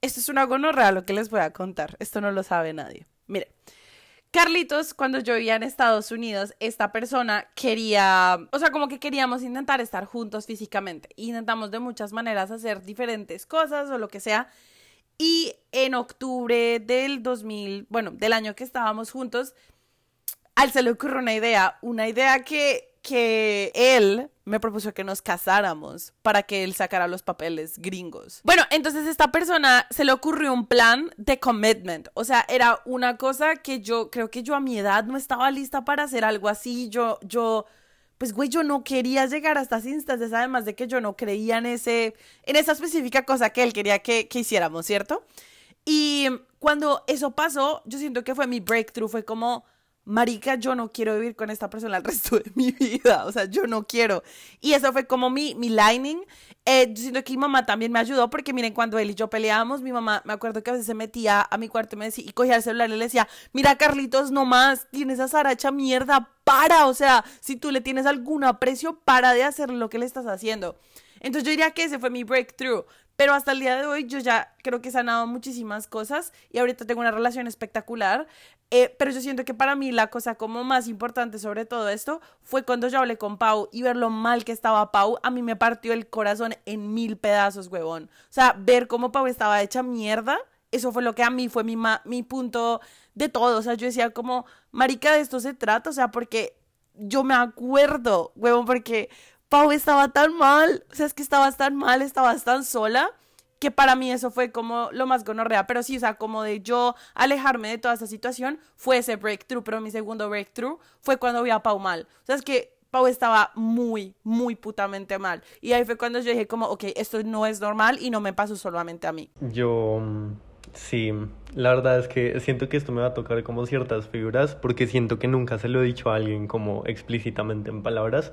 S1: Esto es una gonorrea lo que les voy a contar. Esto no lo sabe nadie. Mire, Carlitos, cuando yo vivía en Estados Unidos, esta persona quería, o sea, como que queríamos intentar estar juntos físicamente. Intentamos de muchas maneras hacer diferentes cosas o lo que sea. Y en octubre del 2000, bueno, del año que estábamos juntos, a él se le ocurrió una idea, una idea que, que él me propuso que nos casáramos para que él sacara los papeles gringos. Bueno, entonces esta persona se le ocurrió un plan de commitment, o sea, era una cosa que yo creo que yo a mi edad no estaba lista para hacer algo así, yo, yo, pues güey, yo no quería llegar a estas instancias, además de que yo no creía en ese, en esa específica cosa que él quería que, que hiciéramos, ¿cierto? Y cuando eso pasó, yo siento que fue mi breakthrough, fue como, marica, yo no quiero vivir con esta persona el resto de mi vida, o sea, yo no quiero. Y eso fue como mi, mi lining. Eh, siento que mi mamá también me ayudó porque miren, cuando él y yo peleábamos, mi mamá, me acuerdo que a veces se metía a mi cuarto y, me decía, y cogía el celular y le decía, mira Carlitos, no más, tienes a Sara hecha mierda, para, o sea, si tú le tienes algún aprecio, para de hacer lo que le estás haciendo. Entonces yo diría que ese fue mi breakthrough. Pero hasta el día de hoy yo ya creo que he sanado muchísimas cosas y ahorita tengo una relación espectacular. Eh, pero yo siento que para mí la cosa como más importante sobre todo esto fue cuando yo hablé con Pau y ver lo mal que estaba Pau, a mí me partió el corazón en mil pedazos, huevón. O sea, ver cómo Pau estaba hecha mierda, eso fue lo que a mí fue mi, mi punto de todo. O sea, yo decía como, marica, de esto se trata, o sea, porque yo me acuerdo, huevón, porque Pau estaba tan mal, o sea, es que estabas tan mal, estabas tan sola, que para mí eso fue como lo más gonorrea, pero sí, o sea, como de yo alejarme de toda esa situación, fue ese breakthrough, pero mi segundo breakthrough fue cuando vi a Pau mal, o sea, es que Pau estaba muy, muy putamente mal, y ahí fue cuando yo dije como, ok, esto no es normal y no me pasó solamente a mí.
S3: Yo... Sí, la verdad es que siento que esto me va a tocar como ciertas figuras porque siento que nunca se lo he dicho a alguien como explícitamente en palabras.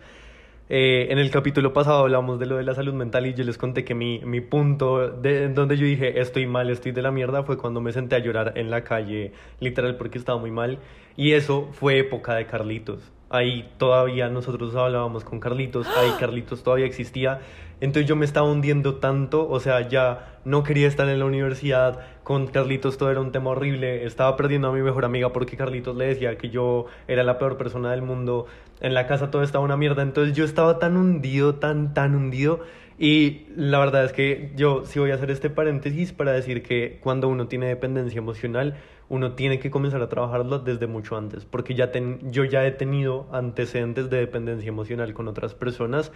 S3: Eh, en el capítulo pasado hablamos de lo de la salud mental y yo les conté que mi, mi punto de donde yo dije estoy mal, estoy de la mierda fue cuando me senté a llorar en la calle, literal porque estaba muy mal. Y eso fue época de Carlitos. Ahí todavía nosotros hablábamos con Carlitos, ahí Carlitos todavía existía. Entonces yo me estaba hundiendo tanto, o sea, ya no quería estar en la universidad, con Carlitos todo era un tema horrible, estaba perdiendo a mi mejor amiga porque Carlitos le decía que yo era la peor persona del mundo, en la casa todo estaba una mierda, entonces yo estaba tan hundido, tan, tan hundido, y la verdad es que yo sí voy a hacer este paréntesis para decir que cuando uno tiene dependencia emocional, uno tiene que comenzar a trabajarlo desde mucho antes, porque ya yo ya he tenido antecedentes de dependencia emocional con otras personas.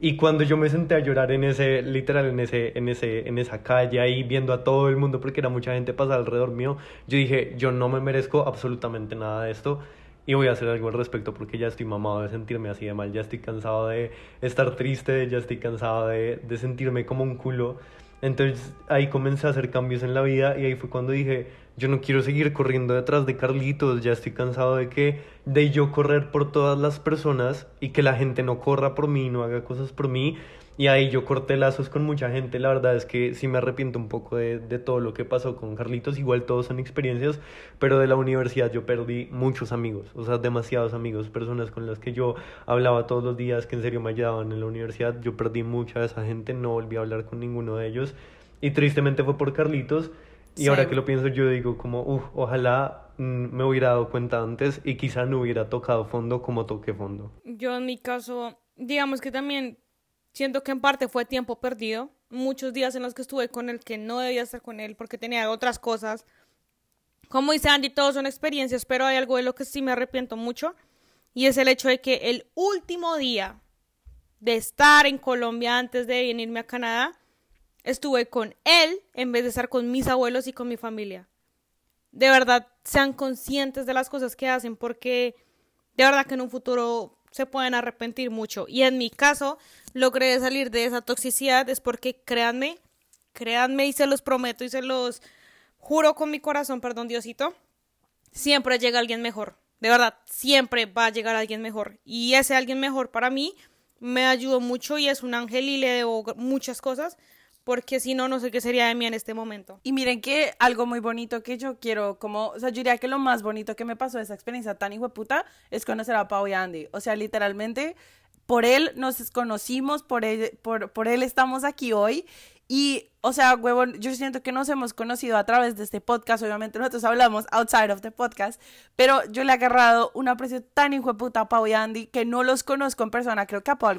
S3: Y cuando yo me senté a llorar en ese literal en ese en ese en esa calle ahí viendo a todo el mundo porque era mucha gente pasada alrededor mío, yo dije, yo no me merezco absolutamente nada de esto y voy a hacer algo al respecto porque ya estoy mamado de sentirme así de mal, ya estoy cansado de estar triste, ya estoy cansado de, de sentirme como un culo. Entonces ahí comencé a hacer cambios en la vida y ahí fue cuando dije, yo no quiero seguir corriendo detrás de Carlitos, ya estoy cansado de que de yo correr por todas las personas y que la gente no corra por mí, no haga cosas por mí. Y ahí yo corté lazos con mucha gente. La verdad es que sí me arrepiento un poco de, de todo lo que pasó con Carlitos. Igual todos son experiencias, pero de la universidad yo perdí muchos amigos, o sea, demasiados amigos, personas con las que yo hablaba todos los días, que en serio me ayudaban en la universidad. Yo perdí mucha de esa gente, no volví a hablar con ninguno de ellos. Y tristemente fue por Carlitos. Y ahora que lo pienso, yo digo como, uff, ojalá mm, me hubiera dado cuenta antes y quizá no hubiera tocado fondo como toqué fondo.
S2: Yo en mi caso, digamos que también siento que en parte fue tiempo perdido. Muchos días en los que estuve con él que no debía estar con él porque tenía otras cosas. Como dice Andy, todos son experiencias, pero hay algo de lo que sí me arrepiento mucho. Y es el hecho de que el último día de estar en Colombia antes de venirme a Canadá, estuve con él en vez de estar con mis abuelos y con mi familia. De verdad, sean conscientes de las cosas que hacen porque de verdad que en un futuro se pueden arrepentir mucho. Y en mi caso, logré salir de esa toxicidad es porque créanme, créanme y se los prometo y se los juro con mi corazón, perdón Diosito, siempre llega alguien mejor. De verdad, siempre va a llegar alguien mejor. Y ese alguien mejor para mí me ayudó mucho y es un ángel y le debo muchas cosas porque si no, no sé qué sería de mí en este momento.
S1: Y miren que algo muy bonito que yo quiero, como, o sea, yo diría que lo más bonito que me pasó de esa experiencia tan puta es conocer a Pau y Andy. O sea, literalmente, por él nos conocimos, por él, por, por él estamos aquí hoy. Y, o sea, huevón, yo siento que nos hemos conocido a través de este podcast. Obviamente, nosotros hablamos outside of the podcast. Pero yo le he agarrado un aprecio tan hijo puta a Pau y Andy que no los conozco en persona. Creo que a Pau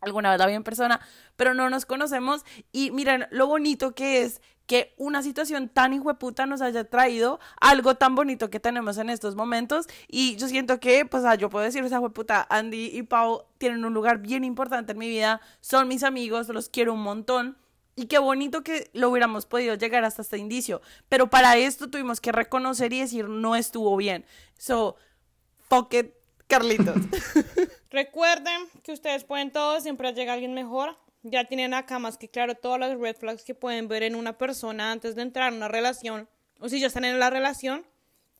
S1: alguna vez la vi en persona, pero no nos conocemos. Y miren lo bonito que es que una situación tan hijueputa nos haya traído algo tan bonito que tenemos en estos momentos. Y yo siento que, pues, yo puedo decir, esa hijueputa, Andy y Pau tienen un lugar bien importante en mi vida, son mis amigos, los quiero un montón. Y qué bonito que lo hubiéramos podido llegar hasta este indicio. Pero para esto tuvimos que reconocer y decir, no estuvo bien. So, fuck it, Carlitos. [LAUGHS]
S2: Recuerden que ustedes pueden todo, siempre llega alguien mejor. Ya tienen acá más que claro todas las red flags que pueden ver en una persona antes de entrar en una relación. O si ya están en la relación,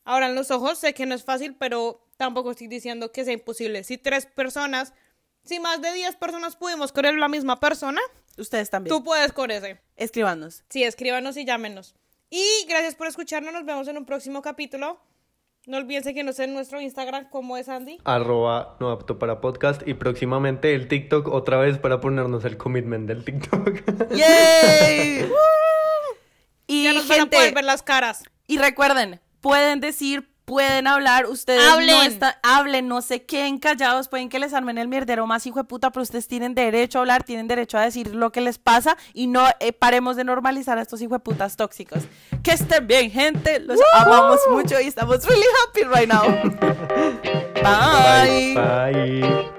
S2: abran los ojos. Sé que no es fácil, pero tampoco estoy diciendo que sea imposible. Si tres personas, si más de diez personas pudimos querer la misma persona,
S1: Ustedes también.
S2: Tú puedes con ese.
S1: Escríbanos.
S2: Sí, escríbanos y llámenos. Y gracias por escucharnos. Nos vemos en un próximo capítulo. No olviden seguirnos en nuestro Instagram, como es Andy.
S3: Arroba no apto para podcast y próximamente el TikTok otra vez para ponernos el commitment del TikTok. [LAUGHS]
S1: ¡Yay! y
S2: Ya nos van a
S1: gente,
S2: poder ver las caras.
S1: y recuerden, pueden decir, pueden hablar, ustedes no
S2: Hablen.
S1: están, hablen, no se queden callados, pueden que les armen el mierdero más hijo de puta, pero ustedes tienen derecho a hablar, tienen derecho a decir lo que les pasa y no eh, paremos de normalizar a estos hijo de putas tóxicos. Que estén bien, gente, los amamos mucho y estamos really happy right now. [LAUGHS] Bye.
S3: Bye.